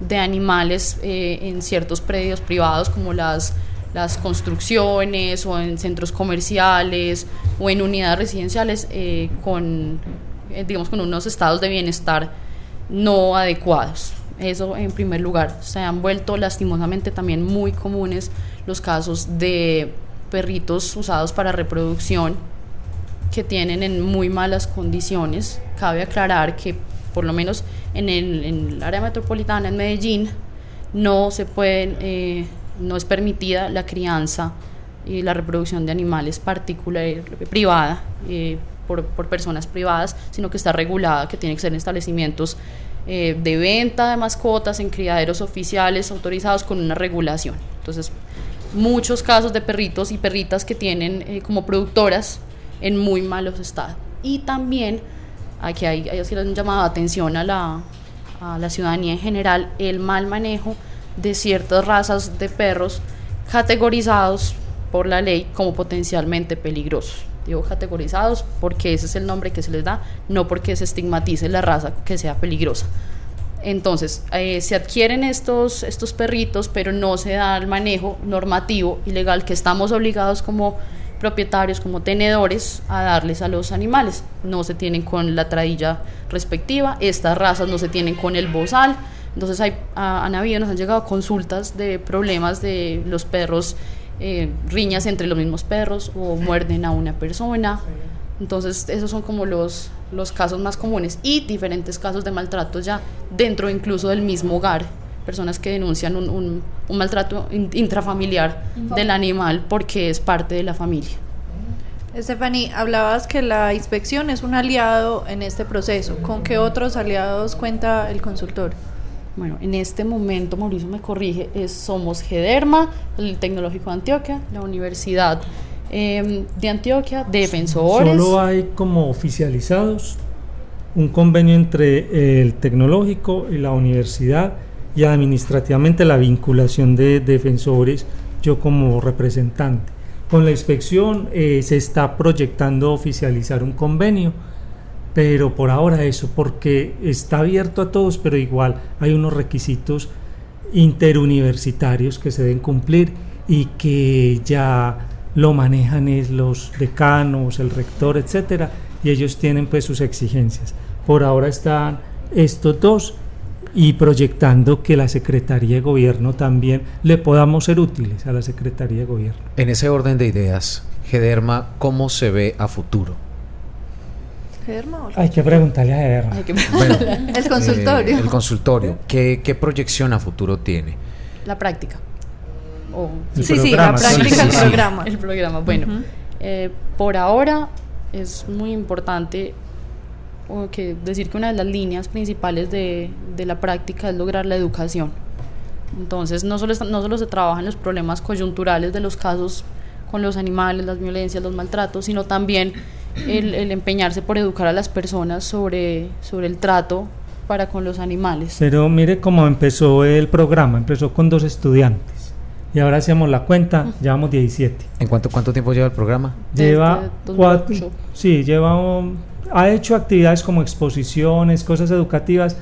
de animales eh, en ciertos predios privados como las, las construcciones o en centros comerciales o en unidades residenciales eh, con, digamos, con unos estados de bienestar no adecuados. Eso en primer lugar. Se han vuelto lastimosamente también muy comunes los casos de perritos usados para reproducción que tienen en muy malas condiciones. Cabe aclarar que por lo menos en el, área metropolitana, en Medellín, no se pueden, eh, no es permitida la crianza y la reproducción de animales particular, privada, eh, por, por, personas privadas, sino que está regulada, que tiene que ser en establecimientos eh, de venta de mascotas en criaderos oficiales autorizados con una regulación. Entonces, muchos casos de perritos y perritas que tienen eh, como productoras en muy malos estados. Y también, aquí hay, así han llamado atención a la, a la ciudadanía en general, el mal manejo de ciertas razas de perros categorizados por la ley como potencialmente peligrosos digo categorizados porque ese es el nombre que se les da, no porque se estigmatice la raza que sea peligrosa. Entonces, eh, se adquieren estos, estos perritos, pero no se da el manejo normativo y legal que estamos obligados como propietarios, como tenedores, a darles a los animales. No se tienen con la tradilla respectiva, estas razas no se tienen con el bozal. Entonces, hay, han habido, nos han llegado consultas de problemas de los perros eh, riñas entre los mismos perros o muerden a una persona. Entonces, esos son como los, los casos más comunes y diferentes casos de maltrato ya dentro incluso del mismo hogar. Personas que denuncian un, un, un maltrato intrafamiliar del animal porque es parte de la familia. Stephanie, hablabas que la inspección es un aliado en este proceso. ¿Con qué otros aliados cuenta el consultor? Bueno, en este momento, Mauricio me corrige, somos GEDERMA, el Tecnológico de Antioquia, la Universidad em, de Antioquia, defensores. Solo hay como oficializados un convenio entre el tecnológico y la universidad y administrativamente la vinculación de defensores, yo como representante. Con la inspección eh, se está proyectando oficializar un convenio pero por ahora eso, porque está abierto a todos, pero igual hay unos requisitos interuniversitarios que se deben cumplir y que ya lo manejan es los decanos, el rector, etcétera, y ellos tienen pues sus exigencias. Por ahora están estos dos y proyectando que la Secretaría de Gobierno también le podamos ser útiles a la Secretaría de Gobierno. En ese orden de ideas, Gederma, ¿cómo se ve a futuro? Hay que preguntarle a Germa. el consultorio. Eh, el consultorio. ¿Qué, proyección a futuro tiene? La práctica. sí, sí, la práctica, el programa. El programa. Bueno, eh, por ahora es muy importante que decir que una de las líneas principales de, de, la práctica es lograr la educación. Entonces, no solo, no solo se trabajan los problemas coyunturales de los casos con los animales, las violencias, los maltratos, sino también el, empeñarse por educar a las personas sobre, sobre el trato para con los animales. Pero mire cómo empezó el programa, empezó con dos estudiantes y ahora hacemos la cuenta, llevamos 17. ¿En cuánto, cuánto tiempo lleva el programa? Lleva cuatro, sí, lleva ha hecho actividades como exposiciones, cosas educativas,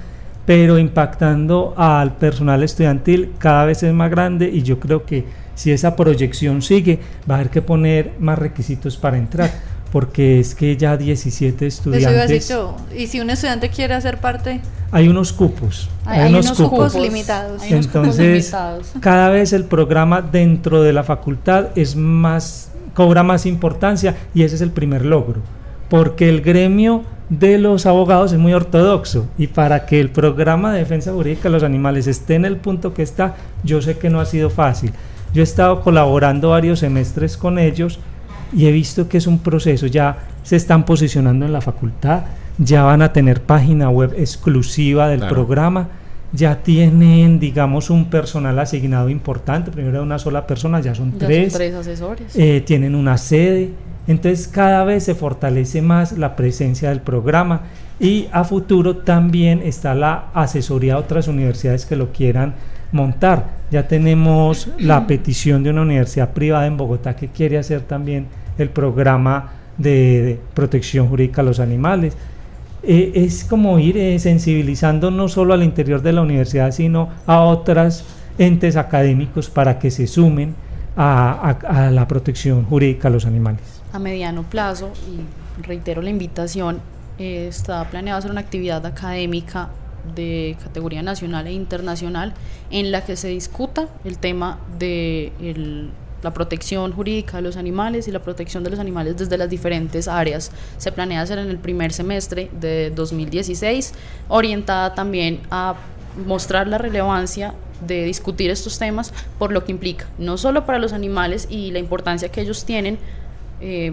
pero impactando al personal estudiantil cada vez es más grande y yo creo que si esa proyección sigue va a haber que poner más requisitos para entrar porque es que ya 17 Eso iba a decir estudiantes, yo. Y si un estudiante quiere hacer parte, hay unos cupos, Hay, hay unos cupos, limitados. Hay unos cupos Entonces, limitados. cada vez el programa dentro de la facultad es más cobra más importancia y ese es el primer logro, porque el gremio de los abogados es muy ortodoxo y para que el programa de defensa jurídica de los animales esté en el punto que está, yo sé que no ha sido fácil. Yo he estado colaborando varios semestres con ellos y he visto que es un proceso, ya se están posicionando en la facultad, ya van a tener página web exclusiva del Claro. programa, ya tienen, digamos, un personal asignado importante, primero era una sola persona, ya son Ya son tres, tres asesores. eh, tienen una sede, entonces cada vez se fortalece más la presencia del programa y a futuro también está la asesoría a otras universidades que lo quieran montar. Ya tenemos la petición de una universidad privada en Bogotá que quiere hacer también el programa de, de protección jurídica a los animales. Eh, es como ir eh, sensibilizando no solo al interior de la universidad, sino a otros entes académicos para que se sumen a, la protección jurídica a los animales. a mediano plazo, y reitero la invitación, eh, está planeado hacer una actividad académica de categoría nacional e internacional en la que se discuta el tema de el- la protección jurídica de los animales y la protección de los animales desde las diferentes áreas. Se planea hacer en el primer semestre de 2016, orientada también a mostrar la relevancia de discutir estos temas por lo que implica, no solo para los animales y la importancia que ellos tienen, eh,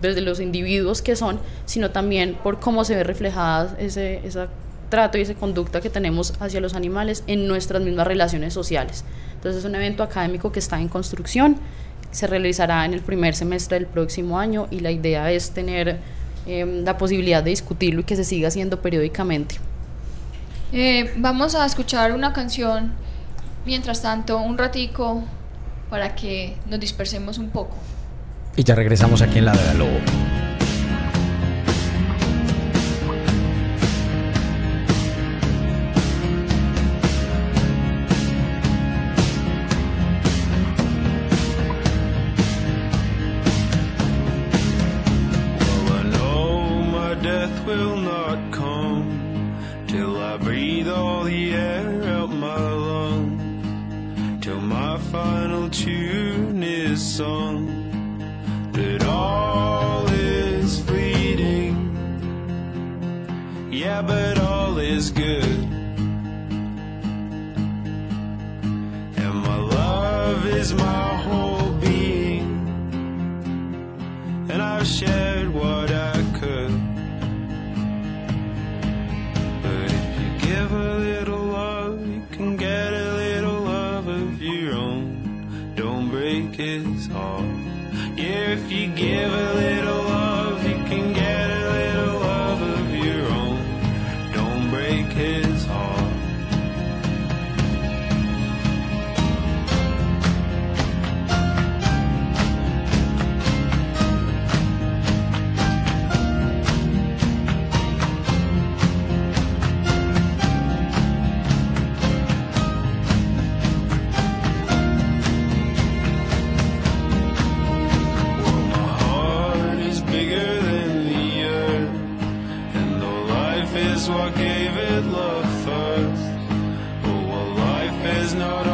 desde los individuos que son, sino también por cómo se ve reflejada ese, ese trato y esa conducta que tenemos hacia los animales en nuestras mismas relaciones sociales. Entonces es un evento académico que está en construcción, se realizará en el primer semestre del próximo año y la idea es tener eh, la posibilidad de discutirlo y que se siga haciendo periódicamente. Eh, vamos a escuchar una canción, mientras tanto, un ratico, para que nos dispersemos un poco. Y ya regresamos aquí en la de Lobo. so I gave it love first. But what life is not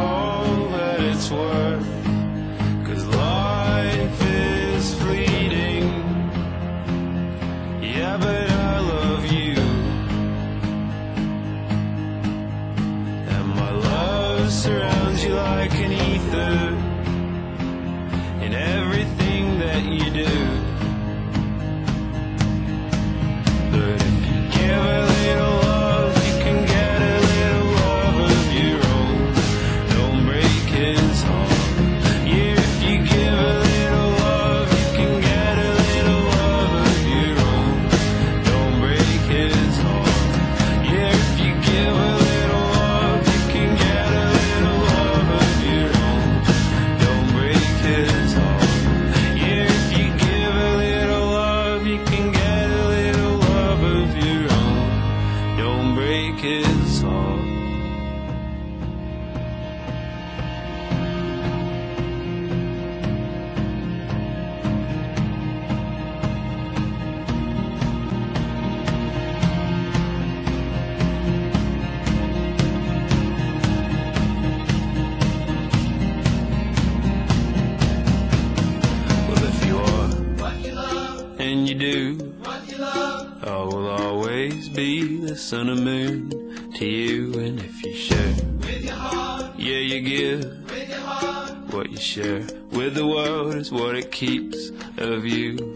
sun and moon to you. And if you share with your heart, yeah, you give with your heart. What you share with the world is what it keeps of you.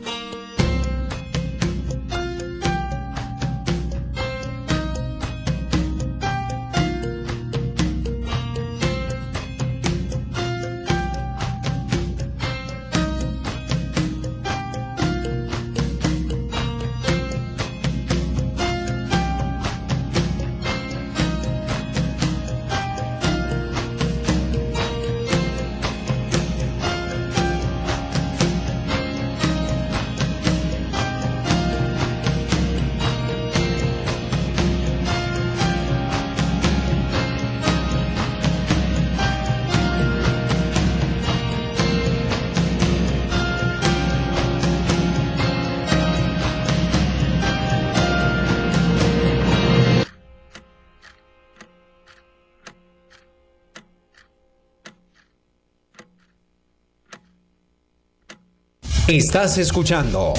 Estás escuchando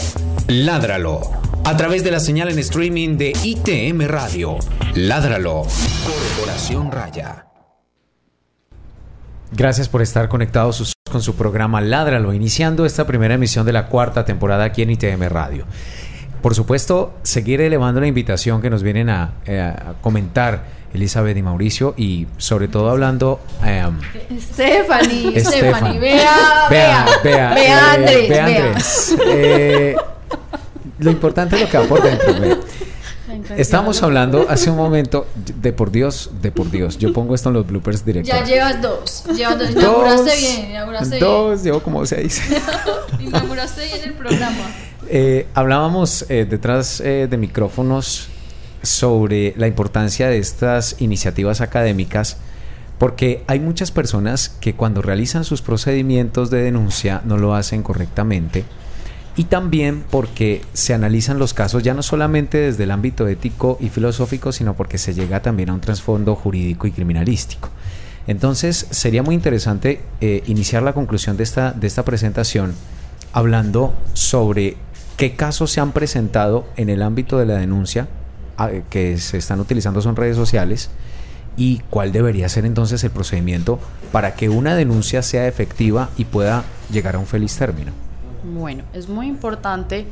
Ládralo a través de la señal en streaming de ITM Radio. Ládralo, Corporación Raya. Gracias por estar conectados con su programa Ládralo, iniciando esta primera emisión de la cuarta temporada aquí en ITM Radio. Por supuesto, seguir elevando la invitación que nos vienen a, eh, a comentar Elizabeth y Mauricio y sobre todo hablando... em, Stephanie. Stephanie. Vea, Vea, vea, vea, eh, Andrés, vea, vea. Andrés. Eh, lo importante es lo que va por dentro. ve. Estábamos hablando hace un momento de por Dios, de por Dios. Yo pongo esto en los bloopers directos. Ya llevas dos. Llevas dos. Inauguraste bien, inauguraste dos, llevo como seis. bien. Inauguraste bien el programa. Eh, hablábamos eh, detrás eh, de micrófonos sobre la importancia de estas iniciativas académicas porque hay muchas personas que cuando realizan sus procedimientos de denuncia no lo hacen correctamente y también porque se analizan los casos ya no solamente desde el ámbito ético y filosófico, sino porque se llega también a un trasfondo jurídico y criminalístico. Entonces sería muy interesante eh, iniciar la conclusión de esta, de esta presentación hablando sobre qué casos se han presentado en el ámbito de la denuncia que se están utilizando son redes sociales y cuál debería ser entonces el procedimiento para que una denuncia sea efectiva y pueda llegar a un feliz término. Bueno, es muy importante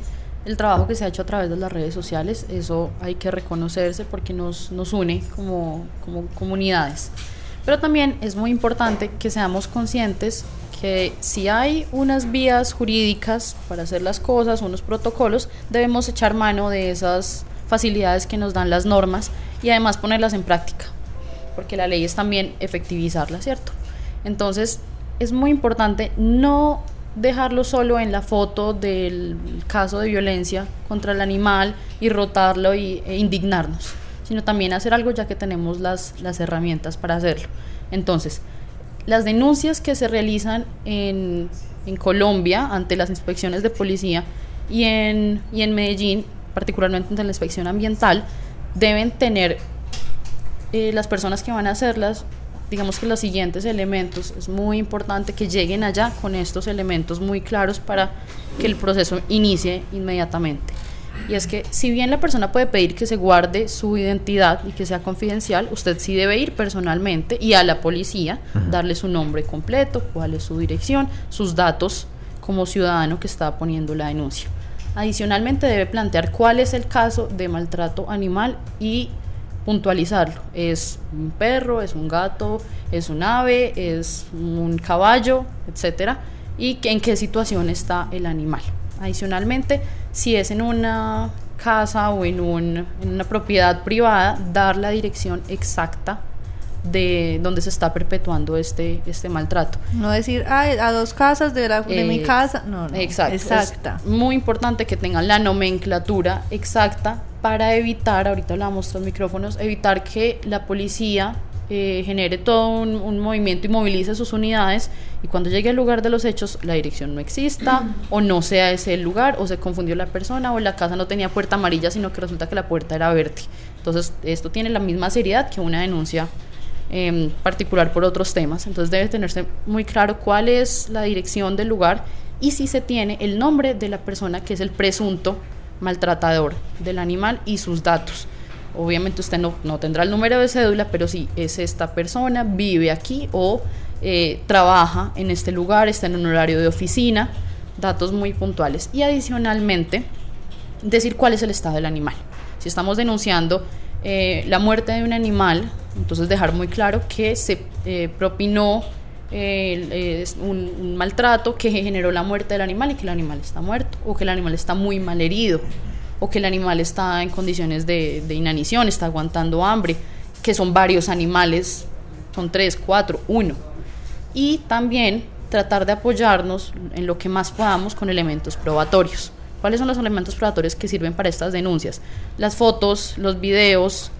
el trabajo que se ha hecho a través de las redes sociales, eso hay que reconocerse porque nos, nos une como, como comunidades. Pero también es muy importante que seamos conscientes que si hay unas vías jurídicas para hacer las cosas, unos protocolos, debemos echar mano de esas facilidades que nos dan las normas y además ponerlas en práctica, porque la ley es también efectivizarla, ¿cierto? Entonces, es muy importante no dejarlo solo en la foto del caso de violencia contra el animal y rotarlo y, e indignarnos, sino también hacer algo ya que tenemos las, las herramientas para hacerlo. Entonces, las denuncias que se realizan en, en Colombia ante las inspecciones de policía y en, y en Medellín, particularmente ante la inspección ambiental, deben tener eh, las personas que van a hacerlas, digamos que los siguientes elementos, es muy importante que lleguen allá con estos elementos muy claros para que el proceso inicie inmediatamente. Y es que si bien la persona puede pedir que se guarde su identidad y que sea confidencial, usted sí debe ir personalmente y a la policía, darle su nombre completo, cuál es su dirección, sus datos como ciudadano que está poniendo la denuncia. Adicionalmente debe plantear cuál es el caso de maltrato animal y puntualizarlo. Es un perro, es un gato, es un ave, es un caballo, etcétera, y en qué situación está el animal. Adicionalmente, si es en una casa o en una propiedad privada, dar la dirección exacta de donde se está perpetuando este, este maltrato. No decir, "Ay, a dos casas de, la, de mi Eh, casa. No, no. Exacto. Exacta. Es muy importante que tengan la nomenclatura exacta para evitar, ahorita hablamos tras micrófonos, evitar que la policía eh, genere todo un, un movimiento y movilice sus unidades y cuando llegue al lugar de los hechos la dirección no exista o no sea ese el lugar o se confundió la persona o la casa no tenía puerta amarilla sino que resulta que la puerta era verde. Entonces esto tiene la misma seriedad que una denuncia em, particular por otros temas. Entonces debe tenerse muy claro cuál es la dirección del lugar y si se tiene el nombre de la persona que es el presunto maltratador del animal y sus datos. Obviamente usted no, no tendrá el número de cédula, pero sí es esta persona, vive aquí o eh, trabaja en este lugar, está en un horario de oficina, datos muy puntuales. Y adicionalmente, decir cuál es el estado del animal. Si estamos denunciando eh, la muerte de un animal, entonces dejar muy claro que se eh, propinó eh, un maltrato que generó la muerte del animal y que el animal está muerto, o que el animal está muy mal herido, o que el animal está en condiciones de, de inanición, está aguantando hambre, que son varios animales, son tres, cuatro, uno. Y también tratar de apoyarnos en lo que más podamos con elementos probatorios. ¿Cuáles son los elementos probatorios que sirven para estas denuncias? Las fotos, los videos,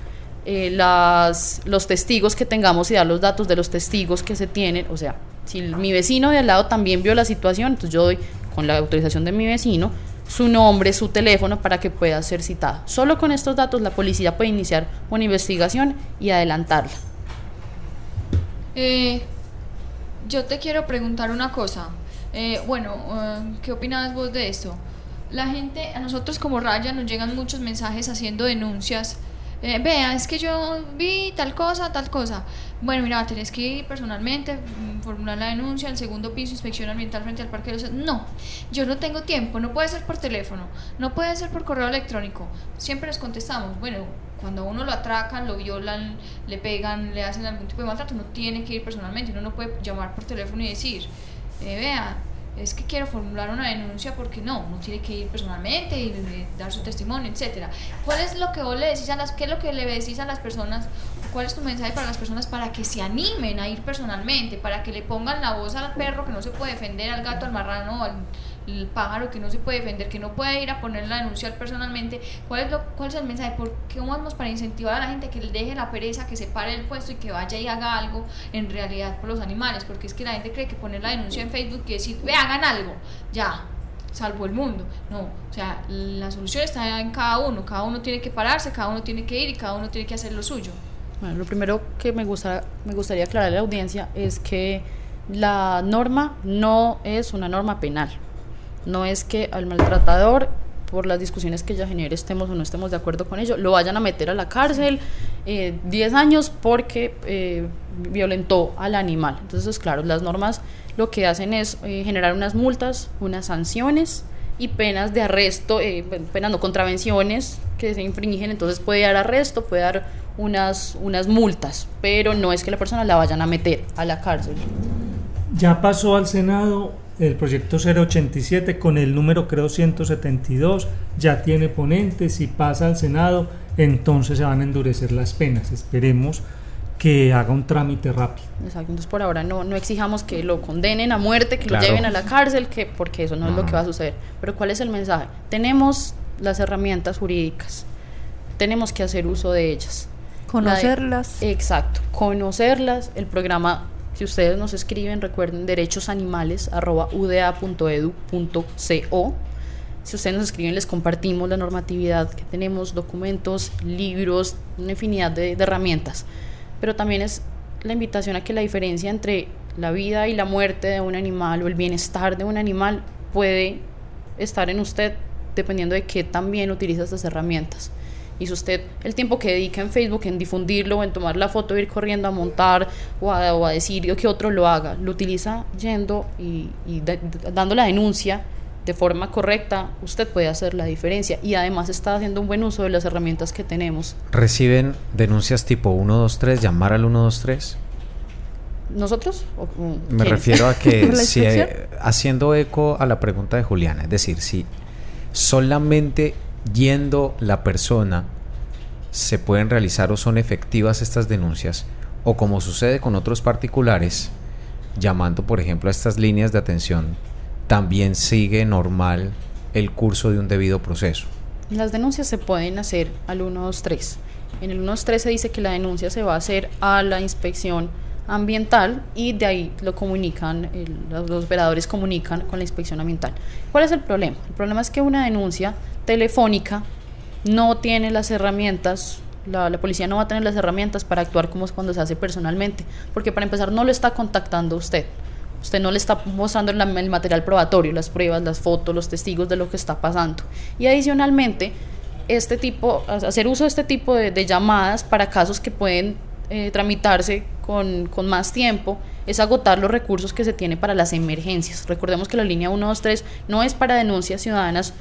eh, las, los testigos que tengamos y dar los datos de los testigos que se tienen. O sea, si mi vecino de al lado también vio la situación, entonces yo doy con la autorización de mi vecino su nombre, su teléfono para que pueda ser citado. Solo con estos datos la policía puede iniciar una investigación y adelantarla. Eh, yo te quiero preguntar una cosa. Eh, bueno, ¿qué opinas vos de esto? La gente, a nosotros como Raya nos llegan muchos mensajes haciendo denuncias. Eh, vea, es que yo vi tal cosa, tal cosa. Bueno, mira, tenés que ir personalmente, mm, formular la denuncia, el segundo piso, inspección ambiental frente al parque de los... No, yo no tengo tiempo, no puede ser por teléfono, no puede ser por correo electrónico. Siempre les contestamos, bueno, cuando a uno lo atracan, lo violan, le pegan, le hacen algún tipo de maltrato, uno tiene que ir personalmente, uno no puede llamar por teléfono y decir, eh, vea, es que quiero formular una denuncia porque no, uno tiene que ir personalmente y dar su testimonio, etcétera. ¿Cuál es lo que vos le decís a las, qué es lo que le decís a las personas? ¿Cuál es tu mensaje para las personas para que se animen a ir personalmente, para que le pongan la voz al perro que no se puede defender, al gato, al marrano, al el pájaro que no se puede defender, que no puede ir a poner la denuncia personalmente? ¿Cuál es, lo, cuál es el mensaje? ¿Por qué vamos para incentivar a la gente que le deje la pereza, que se pare el puesto y que vaya y haga algo en realidad por los animales? Porque es que la gente cree que poner la denuncia en Facebook y decir, ve, hagan algo, ya, salvo el mundo. No, o sea, la solución está en cada uno. Cada uno tiene que pararse, cada uno tiene que ir y cada uno tiene que hacer lo suyo. Bueno, lo primero que me, gusta, me gustaría aclarar a la audiencia es que la norma no es una norma penal. No es que al maltratador, por las discusiones que ya genere, estemos o no estemos de acuerdo con ello, lo vayan a meter a la cárcel eh, 10 años porque eh, violentó al animal. Entonces, claro, las normas lo que hacen es eh, generar unas multas, unas sanciones y penas de arresto, eh, penas no, contravenciones que se infringen, entonces puede dar arresto, puede dar unas, unas multas, pero no es que la persona la vayan a meter a la cárcel. Ya pasó al Senado el proyecto 087 con el número creo 172, ya tiene ponentes, si pasa al Senado, entonces se van a endurecer las penas. Esperemos que haga un trámite rápido. Exacto, entonces por ahora no, no exijamos que lo condenen a muerte, que Claro. lo lleven a la cárcel, que, porque eso no es lo que va a suceder. Pero ¿cuál es el mensaje? Tenemos las herramientas jurídicas, tenemos que hacer uso de ellas. Conocerlas. De- exacto, conocerlas. El programa, si ustedes nos escriben, recuerden derechosanimales.uda.edu.co. Si ustedes nos escriben, les compartimos la normatividad que tenemos, documentos, libros, una infinidad de, de herramientas. Pero también es la invitación a que la diferencia entre la vida y la muerte de un animal o el bienestar de un animal puede estar en usted dependiendo de qué también utiliza estas herramientas. Y si usted el tiempo que dedica en Facebook en difundirlo o en tomar la foto, ir corriendo a montar o a, o a decir que otro lo haga, lo utiliza yendo y, y da- dando la denuncia de forma correcta, usted puede hacer la diferencia y además está haciendo un buen uso de las herramientas que tenemos. ¿Reciben denuncias tipo 123, llamar al 123? ¿Nosotros? ¿O- o Me refiero a que ¿Por la si, eh, haciendo eco a la pregunta de Juliana, es decir, si solamente yendo la persona se pueden realizar o son efectivas estas denuncias, o como sucede con otros particulares, llamando por ejemplo a estas líneas de atención, también sigue normal el curso de un debido proceso. Las denuncias se pueden hacer al 123. En el 123 se dice que la denuncia se va a hacer a la inspección ambiental y de ahí lo comunican, el- los, operadores comunican con la inspección ambiental. ¿Cuál es el problema? El problema es que una denuncia telefónica no tiene las herramientas, la, policía no va a tener las herramientas para actuar como es cuando se hace personalmente, porque para empezar no lo está contactando usted. Usted no le está mostrando el material probatorio, las pruebas, las fotos, los testigos de lo que está pasando. Y adicionalmente, este tipo, hacer uso de este tipo de llamadas para casos que pueden eh, tramitarse con, con más tiempo es agotar los recursos que se tiene para las emergencias. Recordemos que la línea 123 no es para denuncias ciudadanas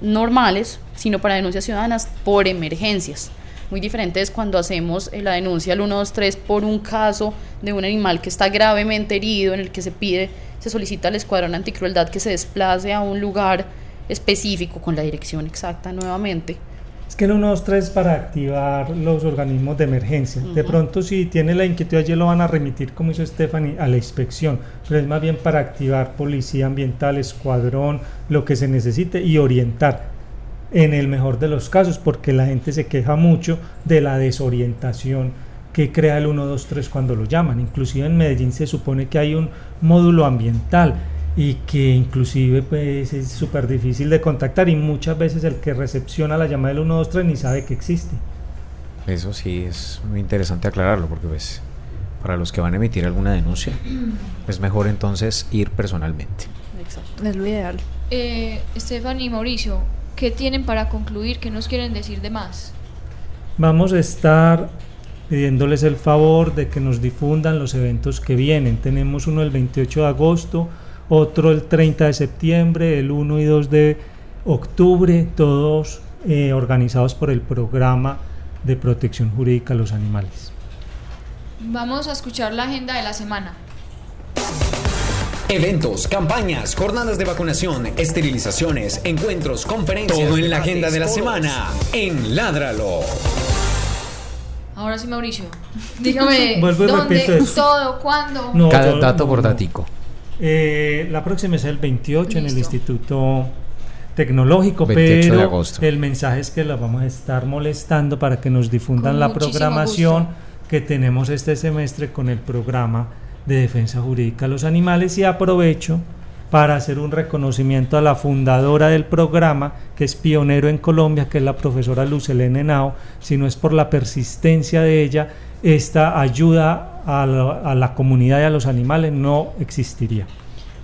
normales, sino para denuncias ciudadanas por emergencias. Muy diferente es cuando hacemos eh, la denuncia al 123 por un caso de un animal que está gravemente herido, en el que se pide, se solicita al escuadrón anticrueldad que se desplace a un lugar específico con la dirección exacta nuevamente. Es que el 123 es para activar los organismos de emergencia. De pronto, si tiene la inquietud, allí lo van a remitir, como hizo Stephanie, a la inspección. Pero es más bien para activar policía ambiental, escuadrón, lo que se necesite y orientar. En el mejor de los casos, porque la gente se queja mucho de la desorientación que crea el 123 cuando lo llaman. Inclusive en Medellín se supone que hay un módulo ambiental y que inclusive pues, es súper difícil de contactar y muchas veces el que recepciona la llamada del 123 ni sabe que existe. Eso sí es muy interesante aclararlo porque pues para los que van a emitir alguna denuncia es mejor entonces ir personalmente. Exacto. Es lo ideal. Eh, Estefan y Mauricio, ¿qué tienen para concluir? ¿Qué nos quieren decir de más? Vamos a estar pidiéndoles el favor de que nos difundan los eventos que vienen. Tenemos uno el 28 de agosto, otro el 30 de septiembre, el 1 y 2 de octubre, todos eh, organizados por el programa de protección jurídica a los animales. Vamos a escuchar la agenda de la semana. Eventos, campañas, jornadas de vacunación, esterilizaciones, encuentros, conferencias. Todo en la agenda de la semana en Ládralo. Ahora sí, Mauricio. Dígame, ¿dónde? ¿Todo? ¿Cuándo? No, Cada dato no, por datico. Eh, la próxima es el 28 en el. Instituto Tecnológico, 28 de pero agosto. el mensaje es que la vamos a estar molestando para que nos difundan Con la programación gusto. que tenemos este semestre con el programa de defensa jurídica a los animales y aprovecho para hacer un reconocimiento a la fundadora del programa, que es pionero en Colombia, que es la profesora Lucelene Henao. Si no es por la persistencia de ella, esta ayuda a la, a la comunidad y a los animales no existiría.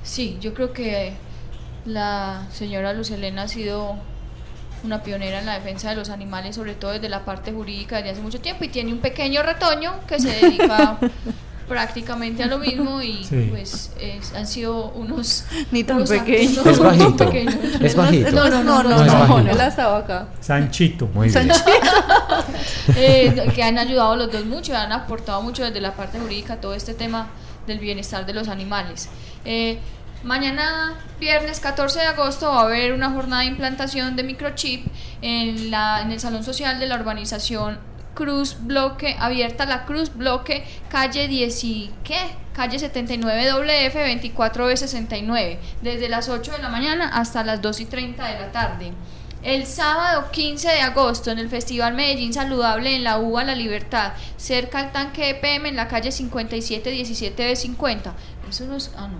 Sí, yo creo que la señora Lucelena ha sido una pionera en la defensa de los animales, sobre todo desde la parte jurídica desde hace mucho tiempo y tiene un pequeño retoño que se dedica prácticamente a lo mismo y Sí. pues es- han sido unos Ni tan unos pequeño. actos Es bajito. pequeños. Es bajito. No, no, no, no, no es bajito. él estaba acá. Sanchito. Muy bien. eh, que han ayudado los dos mucho, han aportado mucho desde la parte jurídica a todo este tema del bienestar de los animales. Eh, mañana, viernes 14 de agosto, va a haber una jornada de implantación de microchip en, la, en el Salón Social de la urbanización Cruz Bloque, abierta la Cruz Bloque, calle 10 y, ¿qué? Calle 79 WF 24B69, desde las 8 de la mañana hasta las 2 y 30 de la tarde. El sábado 15 de agosto en el Festival Medellín Saludable en la UBA La Libertad, cerca al tanque de PM en la calle 5717B50. Eso no es... Ah, no.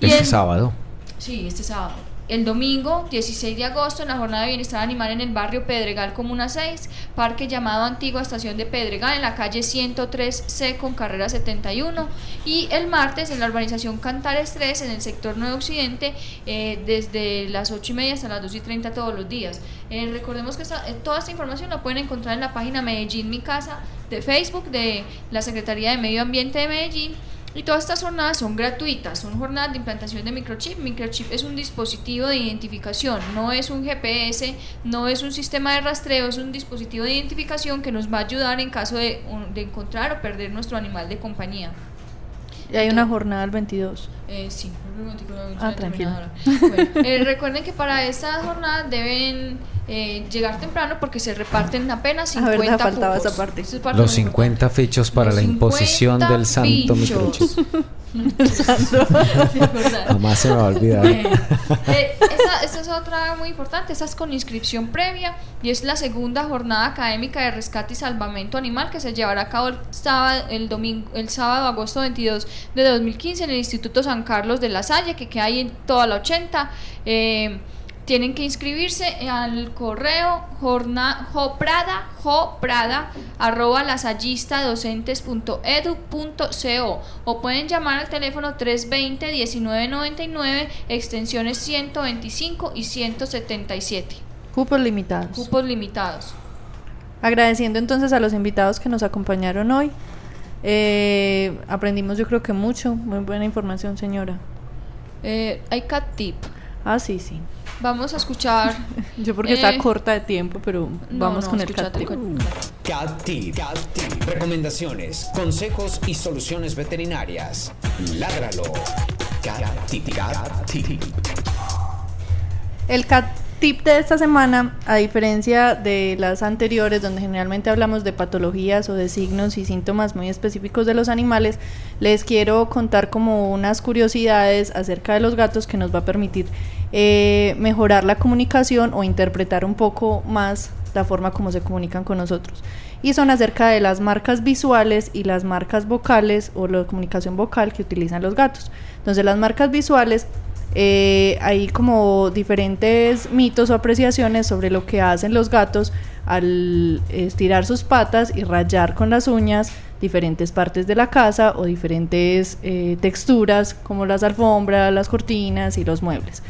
Y Este el- sábado. Sí, este sábado. El domingo 16 de agosto en la jornada de bienestar animal en el barrio Pedregal Comuna 6, parque llamado Antigua Estación de Pedregal en la calle 103C con carrera 71 y el martes en la urbanización Cantares 3 en el sector Nuevo Occidente eh, desde las 8 y media hasta las 2 y 30 todos los días. Eh, recordemos que esta- eh, toda esta información la pueden encontrar en la página Medellín Mi Casa de Facebook de la Secretaría de Medio Ambiente de Medellín y todas estas jornadas son gratuitas, son jornadas de implantación de microchip. Microchip es un dispositivo de identificación, no es un GPS, no es un sistema de rastreo, es un dispositivo de identificación que nos va a ayudar en caso de, de encontrar o perder nuestro animal de compañía. Y hay una jornada el 22. Eh, sí, un momentico, Ah, la tranquila. terminadora. Bueno, eh, recuerden que para esta jornada deben eh, llegar temprano porque se reparten apenas A 50 ver, faltaba cupos. esa parte. Es parte Los muy 50 fichos para Los la imposición 50 del santo microchip. Jamás se me va a olvidar. Eh, eh, esta, esta es otra muy importante, esta es con inscripción previa y es la segunda jornada académica de rescate y salvamento animal que se llevará a cabo el sábado, el domingo, el sábado agosto 22 de 2015 en el Instituto San Carlos de la Salle, que queda ahí en toda la 80. Eh, tienen que inscribirse al correo jorna, joprada, joprada, arroba lasallistadocentes.edu.co o pueden llamar al teléfono 320-1999, extensiones 125 y 177. Cupos limitados. Cupos limitados. Agradeciendo entonces a los invitados que nos acompañaron hoy. Eh, aprendimos yo creo que mucho, muy buena información señora. Eh, hay cat tip. Ah, sí, sí. Vamos a escuchar. Yo porque eh, está corta de tiempo, pero no, vamos no, con el cat tip. cat- Cat Tip. Cat Tip. Recomendaciones, consejos y soluciones veterinarias. Ládralo. Cat Tip. Cat Tip. El cat tip de esta semana, a diferencia de las anteriores, donde generalmente hablamos de patologías o de signos y síntomas muy específicos de los animales, les quiero contar como unas curiosidades acerca de los gatos que nos va a permitir eh, mejorar la comunicación o interpretar un poco más la forma como se comunican con nosotros. Y son acerca de las marcas visuales y las marcas vocales o la comunicación vocal que utilizan los gatos. Entonces las marcas visuales eh, hay como diferentes mitos o apreciaciones sobre lo que hacen los gatos al estirar sus patas y rayar con las uñas diferentes partes de la casa o diferentes eh, texturas como las alfombras, las cortinas y los muebles.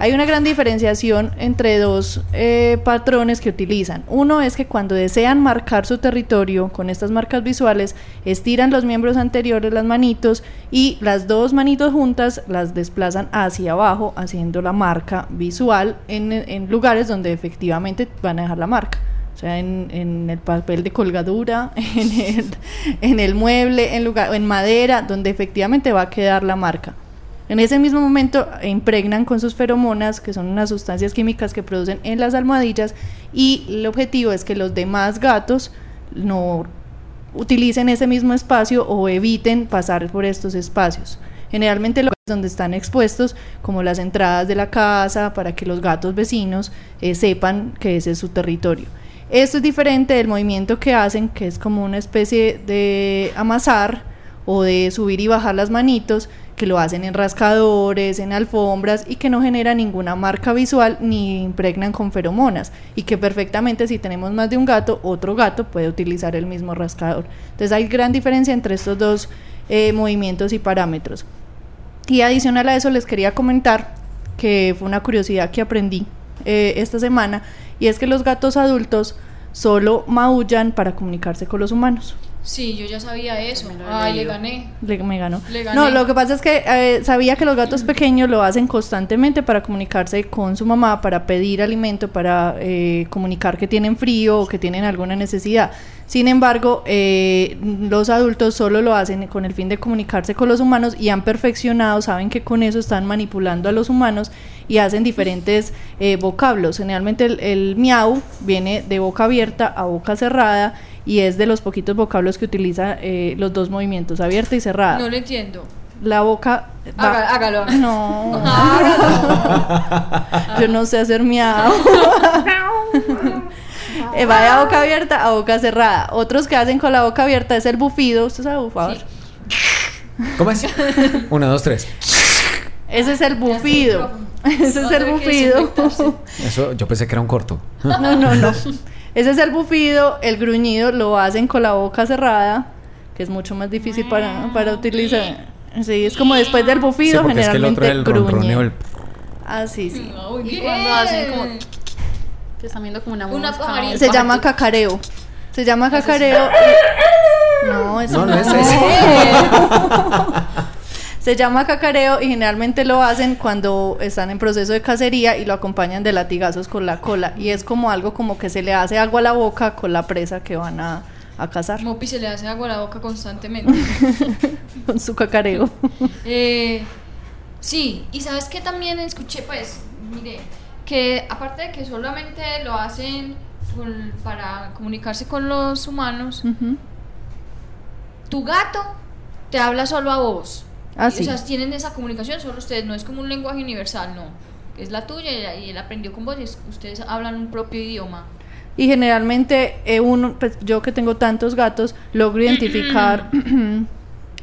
Hay una gran diferenciación entre dos eh, patrones que utilizan. Uno es que cuando desean marcar su territorio con estas marcas visuales, estiran los miembros anteriores, las manitos, y las dos manitos juntas las desplazan hacia abajo, haciendo la marca visual en, lugares donde efectivamente van a dejar la marca. O sea, en, el papel de colgadura, en el, en el mueble, en, lugar, en madera, donde efectivamente va a quedar la marca. En ese mismo momento impregnan con sus feromonas, que son unas sustancias químicas que producen en las almohadillas, y el objetivo es que los demás gatos no utilicen ese mismo espacio o eviten pasar por estos espacios. Generalmente los donde están expuestos, como las entradas de la casa, para que los gatos vecinos eh, sepan que ese es su territorio. Esto es diferente del movimiento que hacen, que es como una especie de amasar o de subir y bajar las manitos, que lo hacen en rascadores, en alfombras y que no genera ninguna marca visual ni impregnan con feromonas y que perfectamente si tenemos más de un gato, otro gato puede utilizar el mismo rascador. Entonces hay gran diferencia entre estos dos eh, movimientos y parámetros. Y adicional a eso les quería comentar que fue una curiosidad que aprendí eh, esta semana y es que los gatos adultos solo maullan para comunicarse con los humanos. Sí, yo ya sabía eso. Lo he Ay, le gané. Le- me ganó. Le gané. No, lo que pasa es que eh, sabía que los gatos pequeños lo hacen constantemente para comunicarse con su mamá, para pedir alimento, para eh, comunicar que tienen frío o que tienen alguna necesidad. Sin embargo, eh, los adultos solo lo hacen con el fin de comunicarse con los humanos y han perfeccionado, saben que con eso están manipulando a los humanos y hacen diferentes eh, vocablos. Generalmente el, el miau viene de boca abierta a boca cerrada y es de los poquitos vocablos que utiliza eh, los dos movimientos, abierta y cerrada. No lo entiendo. La boca... va- Haga- hágalo. No, yo no sé hacer miau. Eh, va de boca abierta a boca cerrada. Otros que hacen con la boca abierta es el bufido. ¿Usted sabe bufar? Sí. ¿Cómo es? Uno, dos, tres. Ese es el bufido. Ese es el bufido. Eso yo pensé que era un corto. No, no, no. Ese es el bufido. El gruñido lo hacen con la boca cerrada, que es mucho más difícil para, para utilizar. Sí, es como después del Sí, bufido, porque es que el otro generalmente es el gruñe. el- Ah, sí, sí. Muy Y cuando hacen como que están viendo como una Una Se llama cacareo. Se llama cacareo. y- No, eso No, no no. es ese. Se llama cacareo y generalmente lo hacen cuando están en proceso de cacería y lo acompañan de latigazos con la cola. Y es como algo como que se le hace agua a la boca con la presa que van a, a cazar Mopi se le hace agua a la boca constantemente. con su cacareo. Eh, sí, y sabes que también escuché, pues, mire, que aparte de que solamente lo hacen con- para comunicarse con los humanos, tu gato te habla solo a vos. Ah, sí. O sea, tienen esa comunicación solo ustedes, no es como un lenguaje universal, no. Es la tuya y- él aprendió con vos y es- ustedes hablan un propio idioma. Y generalmente eh, uno, pues yo que tengo tantos gatos, logro identificar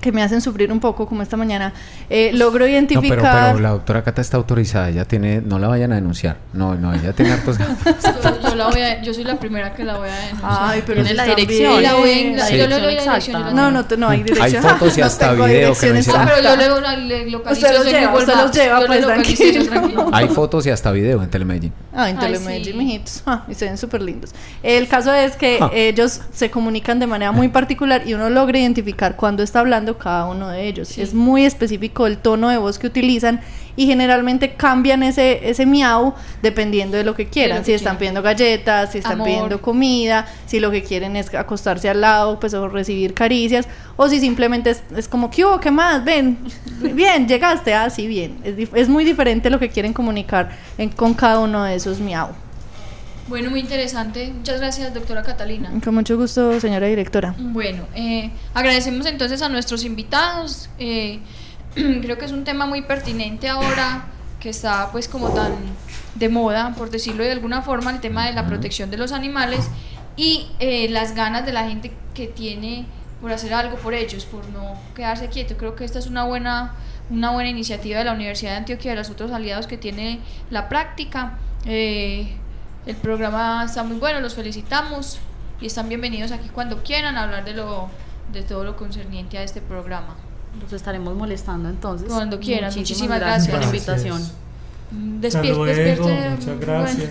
que me hacen sufrir un poco, como esta mañana, eh, logro No, identificar... pero, pero la doctora Cata está autorizada, ella tiene, no la vayan a denunciar. No, no, ella tiene hartos Yo, yo la voy a- yo soy la primera que la voy a denunciar. Ay, pero Tiene la dirección. bien. la voy a, la- Sí. yo le doy la dirección. No, no, no hay Hay dirección. fotos y No hasta tengo video que no Ah, hicieron. pero yo luego la- le localizo. Usted los lleva, usted los lleva, pues, tranquilo. tranquilo. Hay fotos y hasta video en Telemedellín. Ah, en Telemedellín, sí. mijitos. Ah, y se ven súper lindos. El caso es que Ah. ellos se comunican de manera muy particular y uno logra identificar cuándo está hablando cada uno de ellos. Es muy específico el tono de voz que utilizan y generalmente cambian ese, ese miau dependiendo de lo que quieran. lo que si están quieran. pidiendo galletas, si están Amor. pidiendo comida, si lo que quieren es acostarse al lado, pues o recibir caricias, o si simplemente es, es como, ¿qué hubo? ¿Qué más? Ven, bien, llegaste, ah, sí, bien. Es, es muy diferente lo que quieren comunicar en- con cada uno de esos miau. Bueno, muy interesante. Muchas gracias, doctora Catalina. Con mucho gusto, señora directora. Bueno, eh, agradecemos entonces a nuestros invitados. eh, creo que es un tema muy pertinente ahora que está pues como tan de moda, por decirlo de alguna forma, el tema de la protección de los animales y eh, las ganas de la gente que tiene por hacer algo por ellos, por no quedarse quieto. Creo que esta es una buena, una buena iniciativa de la Universidad de Antioquia y de los otros aliados que tiene la práctica. Eh, el programa está muy bueno, los felicitamos y están bienvenidos aquí cuando quieran a hablar de lo de todo lo concerniente a este programa. Los estaremos molestando entonces. Cuando quieran. Muchísimas Muchísimas gracias por la gracias. invitación. Mm, Hasta despier- luego, despierte- muchas bueno. gracias.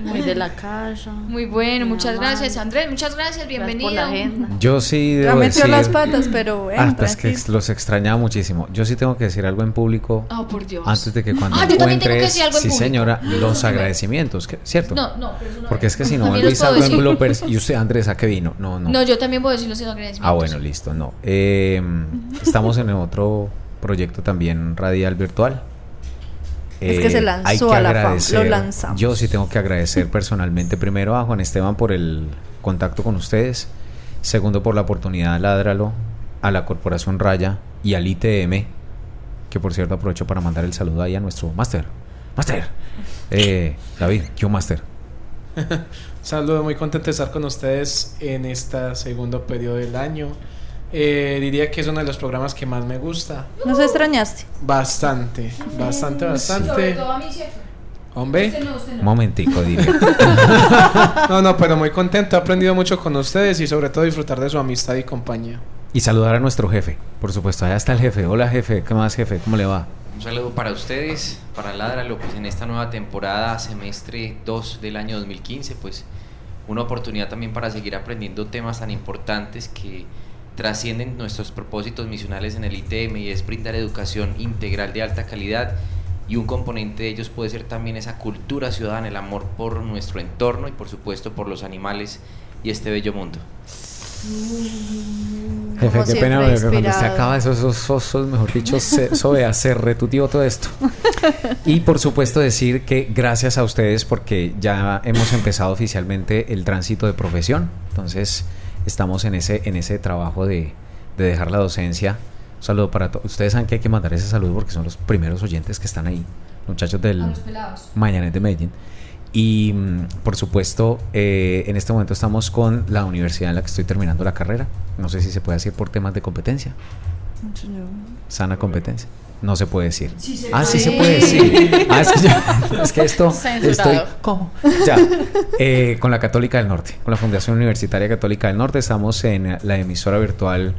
Muy de la casa. Muy bueno, muchas amable. gracias Andrés, muchas gracias, Gracias bienvenido. por la agenda. Yo sí Ya debo metió decir... las patas, pero bueno, Ah, pues que tranquilo. los extrañaba muchísimo. Yo sí tengo que decir algo en público. Oh, por Dios. Antes de que cuando Ah, yo también tengo que encuentres, decir algo en sí señora, los agradecimientos, que- ¿cierto? No, no, pero eso no Porque es que si no los Luis algo en decir. bloopers y usted Andrés a qué vino. No, no. No, yo también puedo decirlo sin agradecimientos. Ah, bueno, listo, no. Eh, estamos en otro proyecto también radial virtual. Es que se lanzó hay que a la fama, agradecer- lo lanzamos. Yo sí tengo que agradecer personalmente primero a Juan Esteban por el contacto con ustedes, segundo por la oportunidad de Ládralo, a la Corporación Raya y al ITM, que por cierto aprovecho para mandar el saludo ahí a nuestro máster. Máster. Eh, David, ¿qué máster? Saludos, muy contento de estar con ustedes en este segundo periodo del año. Eh, diría que es uno de los programas que más me gusta. ¿Nos extrañaste? Bastante, bastante, Sobre bastante. todo a mí, ¿cierto? Hombre. Usted no, usted no. Un momentico, dile. No, no, pero muy contento. He aprendido mucho con ustedes y sobre todo disfrutar de su amistad y compañía. Y saludar a nuestro jefe, por supuesto. Allá está el jefe. Hola, jefe. ¿Qué más, jefe? ¿Cómo le va? Un saludo para ustedes, para Ládralo, pues en esta nueva temporada, semestre 2 del año 2015, pues una oportunidad también para seguir aprendiendo temas tan importantes que trascienden nuestros propósitos misionales en el ITM y es brindar educación integral de alta calidad y un componente de ellos puede ser también esa cultura ciudadana, el amor por nuestro entorno y por supuesto por los animales y este bello mundo. Jefe, Como qué siempre, pena pero cuando inspirado. acaba esos, esos, esos, mejor dicho, se, eso vea, se retutió todo esto. Y por supuesto decir que gracias a ustedes porque ya hemos empezado oficialmente el tránsito de profesión. Entonces estamos en ese, en ese trabajo de, de dejar la docencia. Un saludo para todos. Ustedes saben que hay que mandar ese saludo porque son los primeros oyentes que están ahí. Muchachos del. Mañanet de Medellín. Y mm, por supuesto, eh, en este momento estamos con la universidad en la que estoy terminando la carrera. No sé si se puede decir por temas de competencia. Sana competencia. No se puede decir. ah, sí se puede decir. Ah, es que, yo- es que esto Censurado. estoy. ¿Cómo? Ya. Eh, con la Católica del Norte, con la Fundación Universitaria Católica del Norte, estamos en la emisora virtual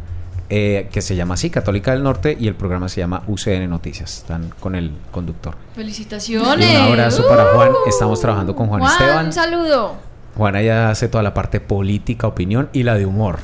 eh, que se llama así, Católica del Norte, y el programa se llama UCN Noticias. Están con el conductor. Felicitaciones. Y un abrazo para Juan. Estamos trabajando con Juan, Esteban. Un saludo. Juana ya hace toda la parte política, opinión y la de humor.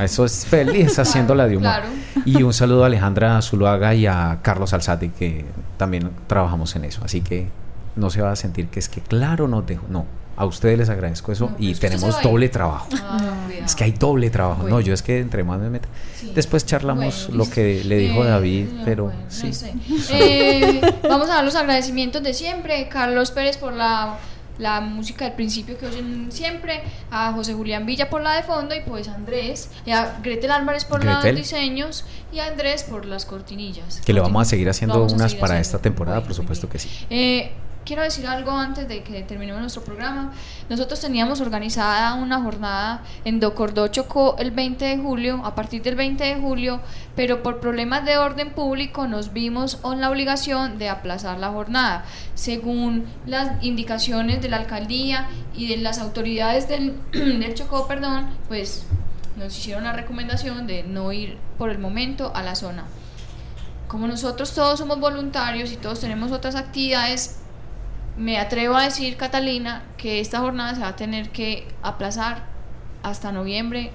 Eso es feliz haciendo la de humor. Claro. Y un saludo a Alejandra Zuluaga y a Carlos Alzati, que también trabajamos en eso. Así que no se va a sentir que es que, claro, no dejo. No, a ustedes les agradezco eso No, y es que usted tenemos doble trabajo. Ah. Es que hay doble trabajo. Bueno. No, yo es que entre más me meta. Sí. Después charlamos Bueno, lo que le dijo Eh, David, no, pero bueno, no sí. sé. Eh, vamos a dar los agradecimientos de siempre. Carlos Pérez por la, la música del principio que oyen siempre. A José Julián Villa por la de fondo. Y pues a Andrés. Y a Gretel Álvarez por Gretel. los diseños. Y a Andrés por las cortinillas. Que le vamos a seguir haciendo a unas seguir para haciendo. esta temporada, por supuesto que sí. Eh, quiero decir algo antes de que terminemos nuestro programa. Nosotros teníamos organizada una jornada en Docordó Chocó el 20 de julio, a partir del 20 de julio, pero por problemas de orden público nos vimos en la obligación de aplazar la jornada. Según las indicaciones de la alcaldía y de las autoridades del, del Chocó, perdón, pues nos hicieron la recomendación de no ir por el momento a la zona. Como nosotros todos somos voluntarios y todos tenemos otras actividades, me atrevo a decir, Catalina, que esta jornada se va a tener que aplazar hasta noviembre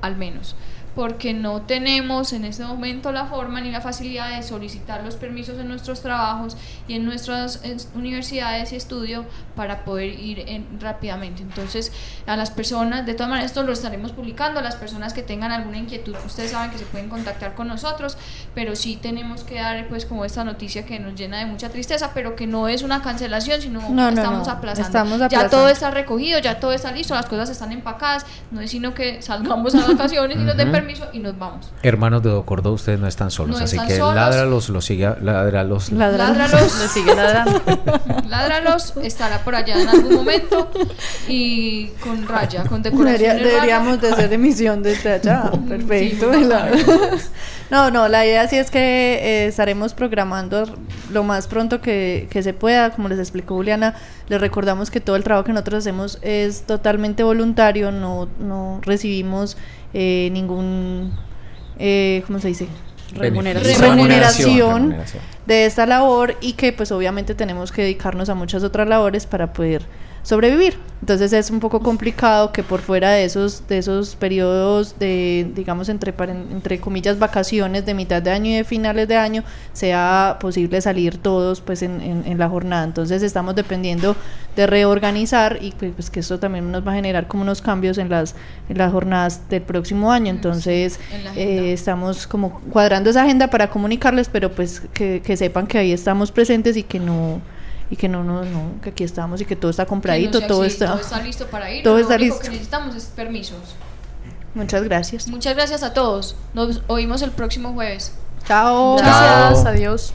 al menos, porque no tenemos en este momento la forma ni la facilidad de solicitar los permisos en nuestros trabajos y en nuestras universidades y estudio para poder ir en- rápidamente. Entonces, a las personas, de todas maneras, esto lo estaremos publicando, a las personas que tengan alguna inquietud, ustedes saben que se pueden contactar con nosotros, pero sí tenemos que dar pues como esta noticia que nos llena de mucha tristeza, pero que no es una cancelación, sino No, estamos no, aplazando. estamos Ya todo está recogido, ya todo está listo, las cosas están empacadas, no es sino que salgamos a vacaciones y nos den Ujú. Permiso y nos vamos. Hermanos de Docordó, ustedes no están solos, No así están que solos. ládralos, los sigue, ládralos. Ládralos. Le sigue ladrando. Ládralos, estará por allá en algún momento y con raya, con decoración. Debería- de raya. deberíamos de hacer emisión desde allá. Perfecto. Sí, La- no, no, la idea sí es que eh, estaremos programando lo más pronto que, que se pueda. Como les explicó Juliana, les recordamos que todo el trabajo que nosotros hacemos es totalmente voluntario, no, no recibimos eh, ningún, eh, ¿cómo se dice? Remuneración Remuneración. de esta labor y que pues obviamente tenemos que dedicarnos a muchas otras labores para poder sobrevivir. Entonces es un poco complicado que por fuera de esos de esos periodos de digamos entre entre comillas vacaciones de mitad de año y de finales de año sea posible salir todos pues en, en- en la jornada. Entonces estamos dependiendo de reorganizar y pues, pues, que esto también nos va a generar como unos cambios en las en las jornadas del próximo año. Entonces en eh, estamos como cuadrando esa agenda para comunicarles, pero pues que, que sepan que ahí estamos presentes y que no y que no, no, no, que aquí estamos y que todo está no compradito, todo está. todo está listo para ir. todo lo está único listo. que necesitamos es permisos. Muchas gracias. Muchas gracias a todos. Nos oímos el próximo jueves. Chao. Gracias, adiós.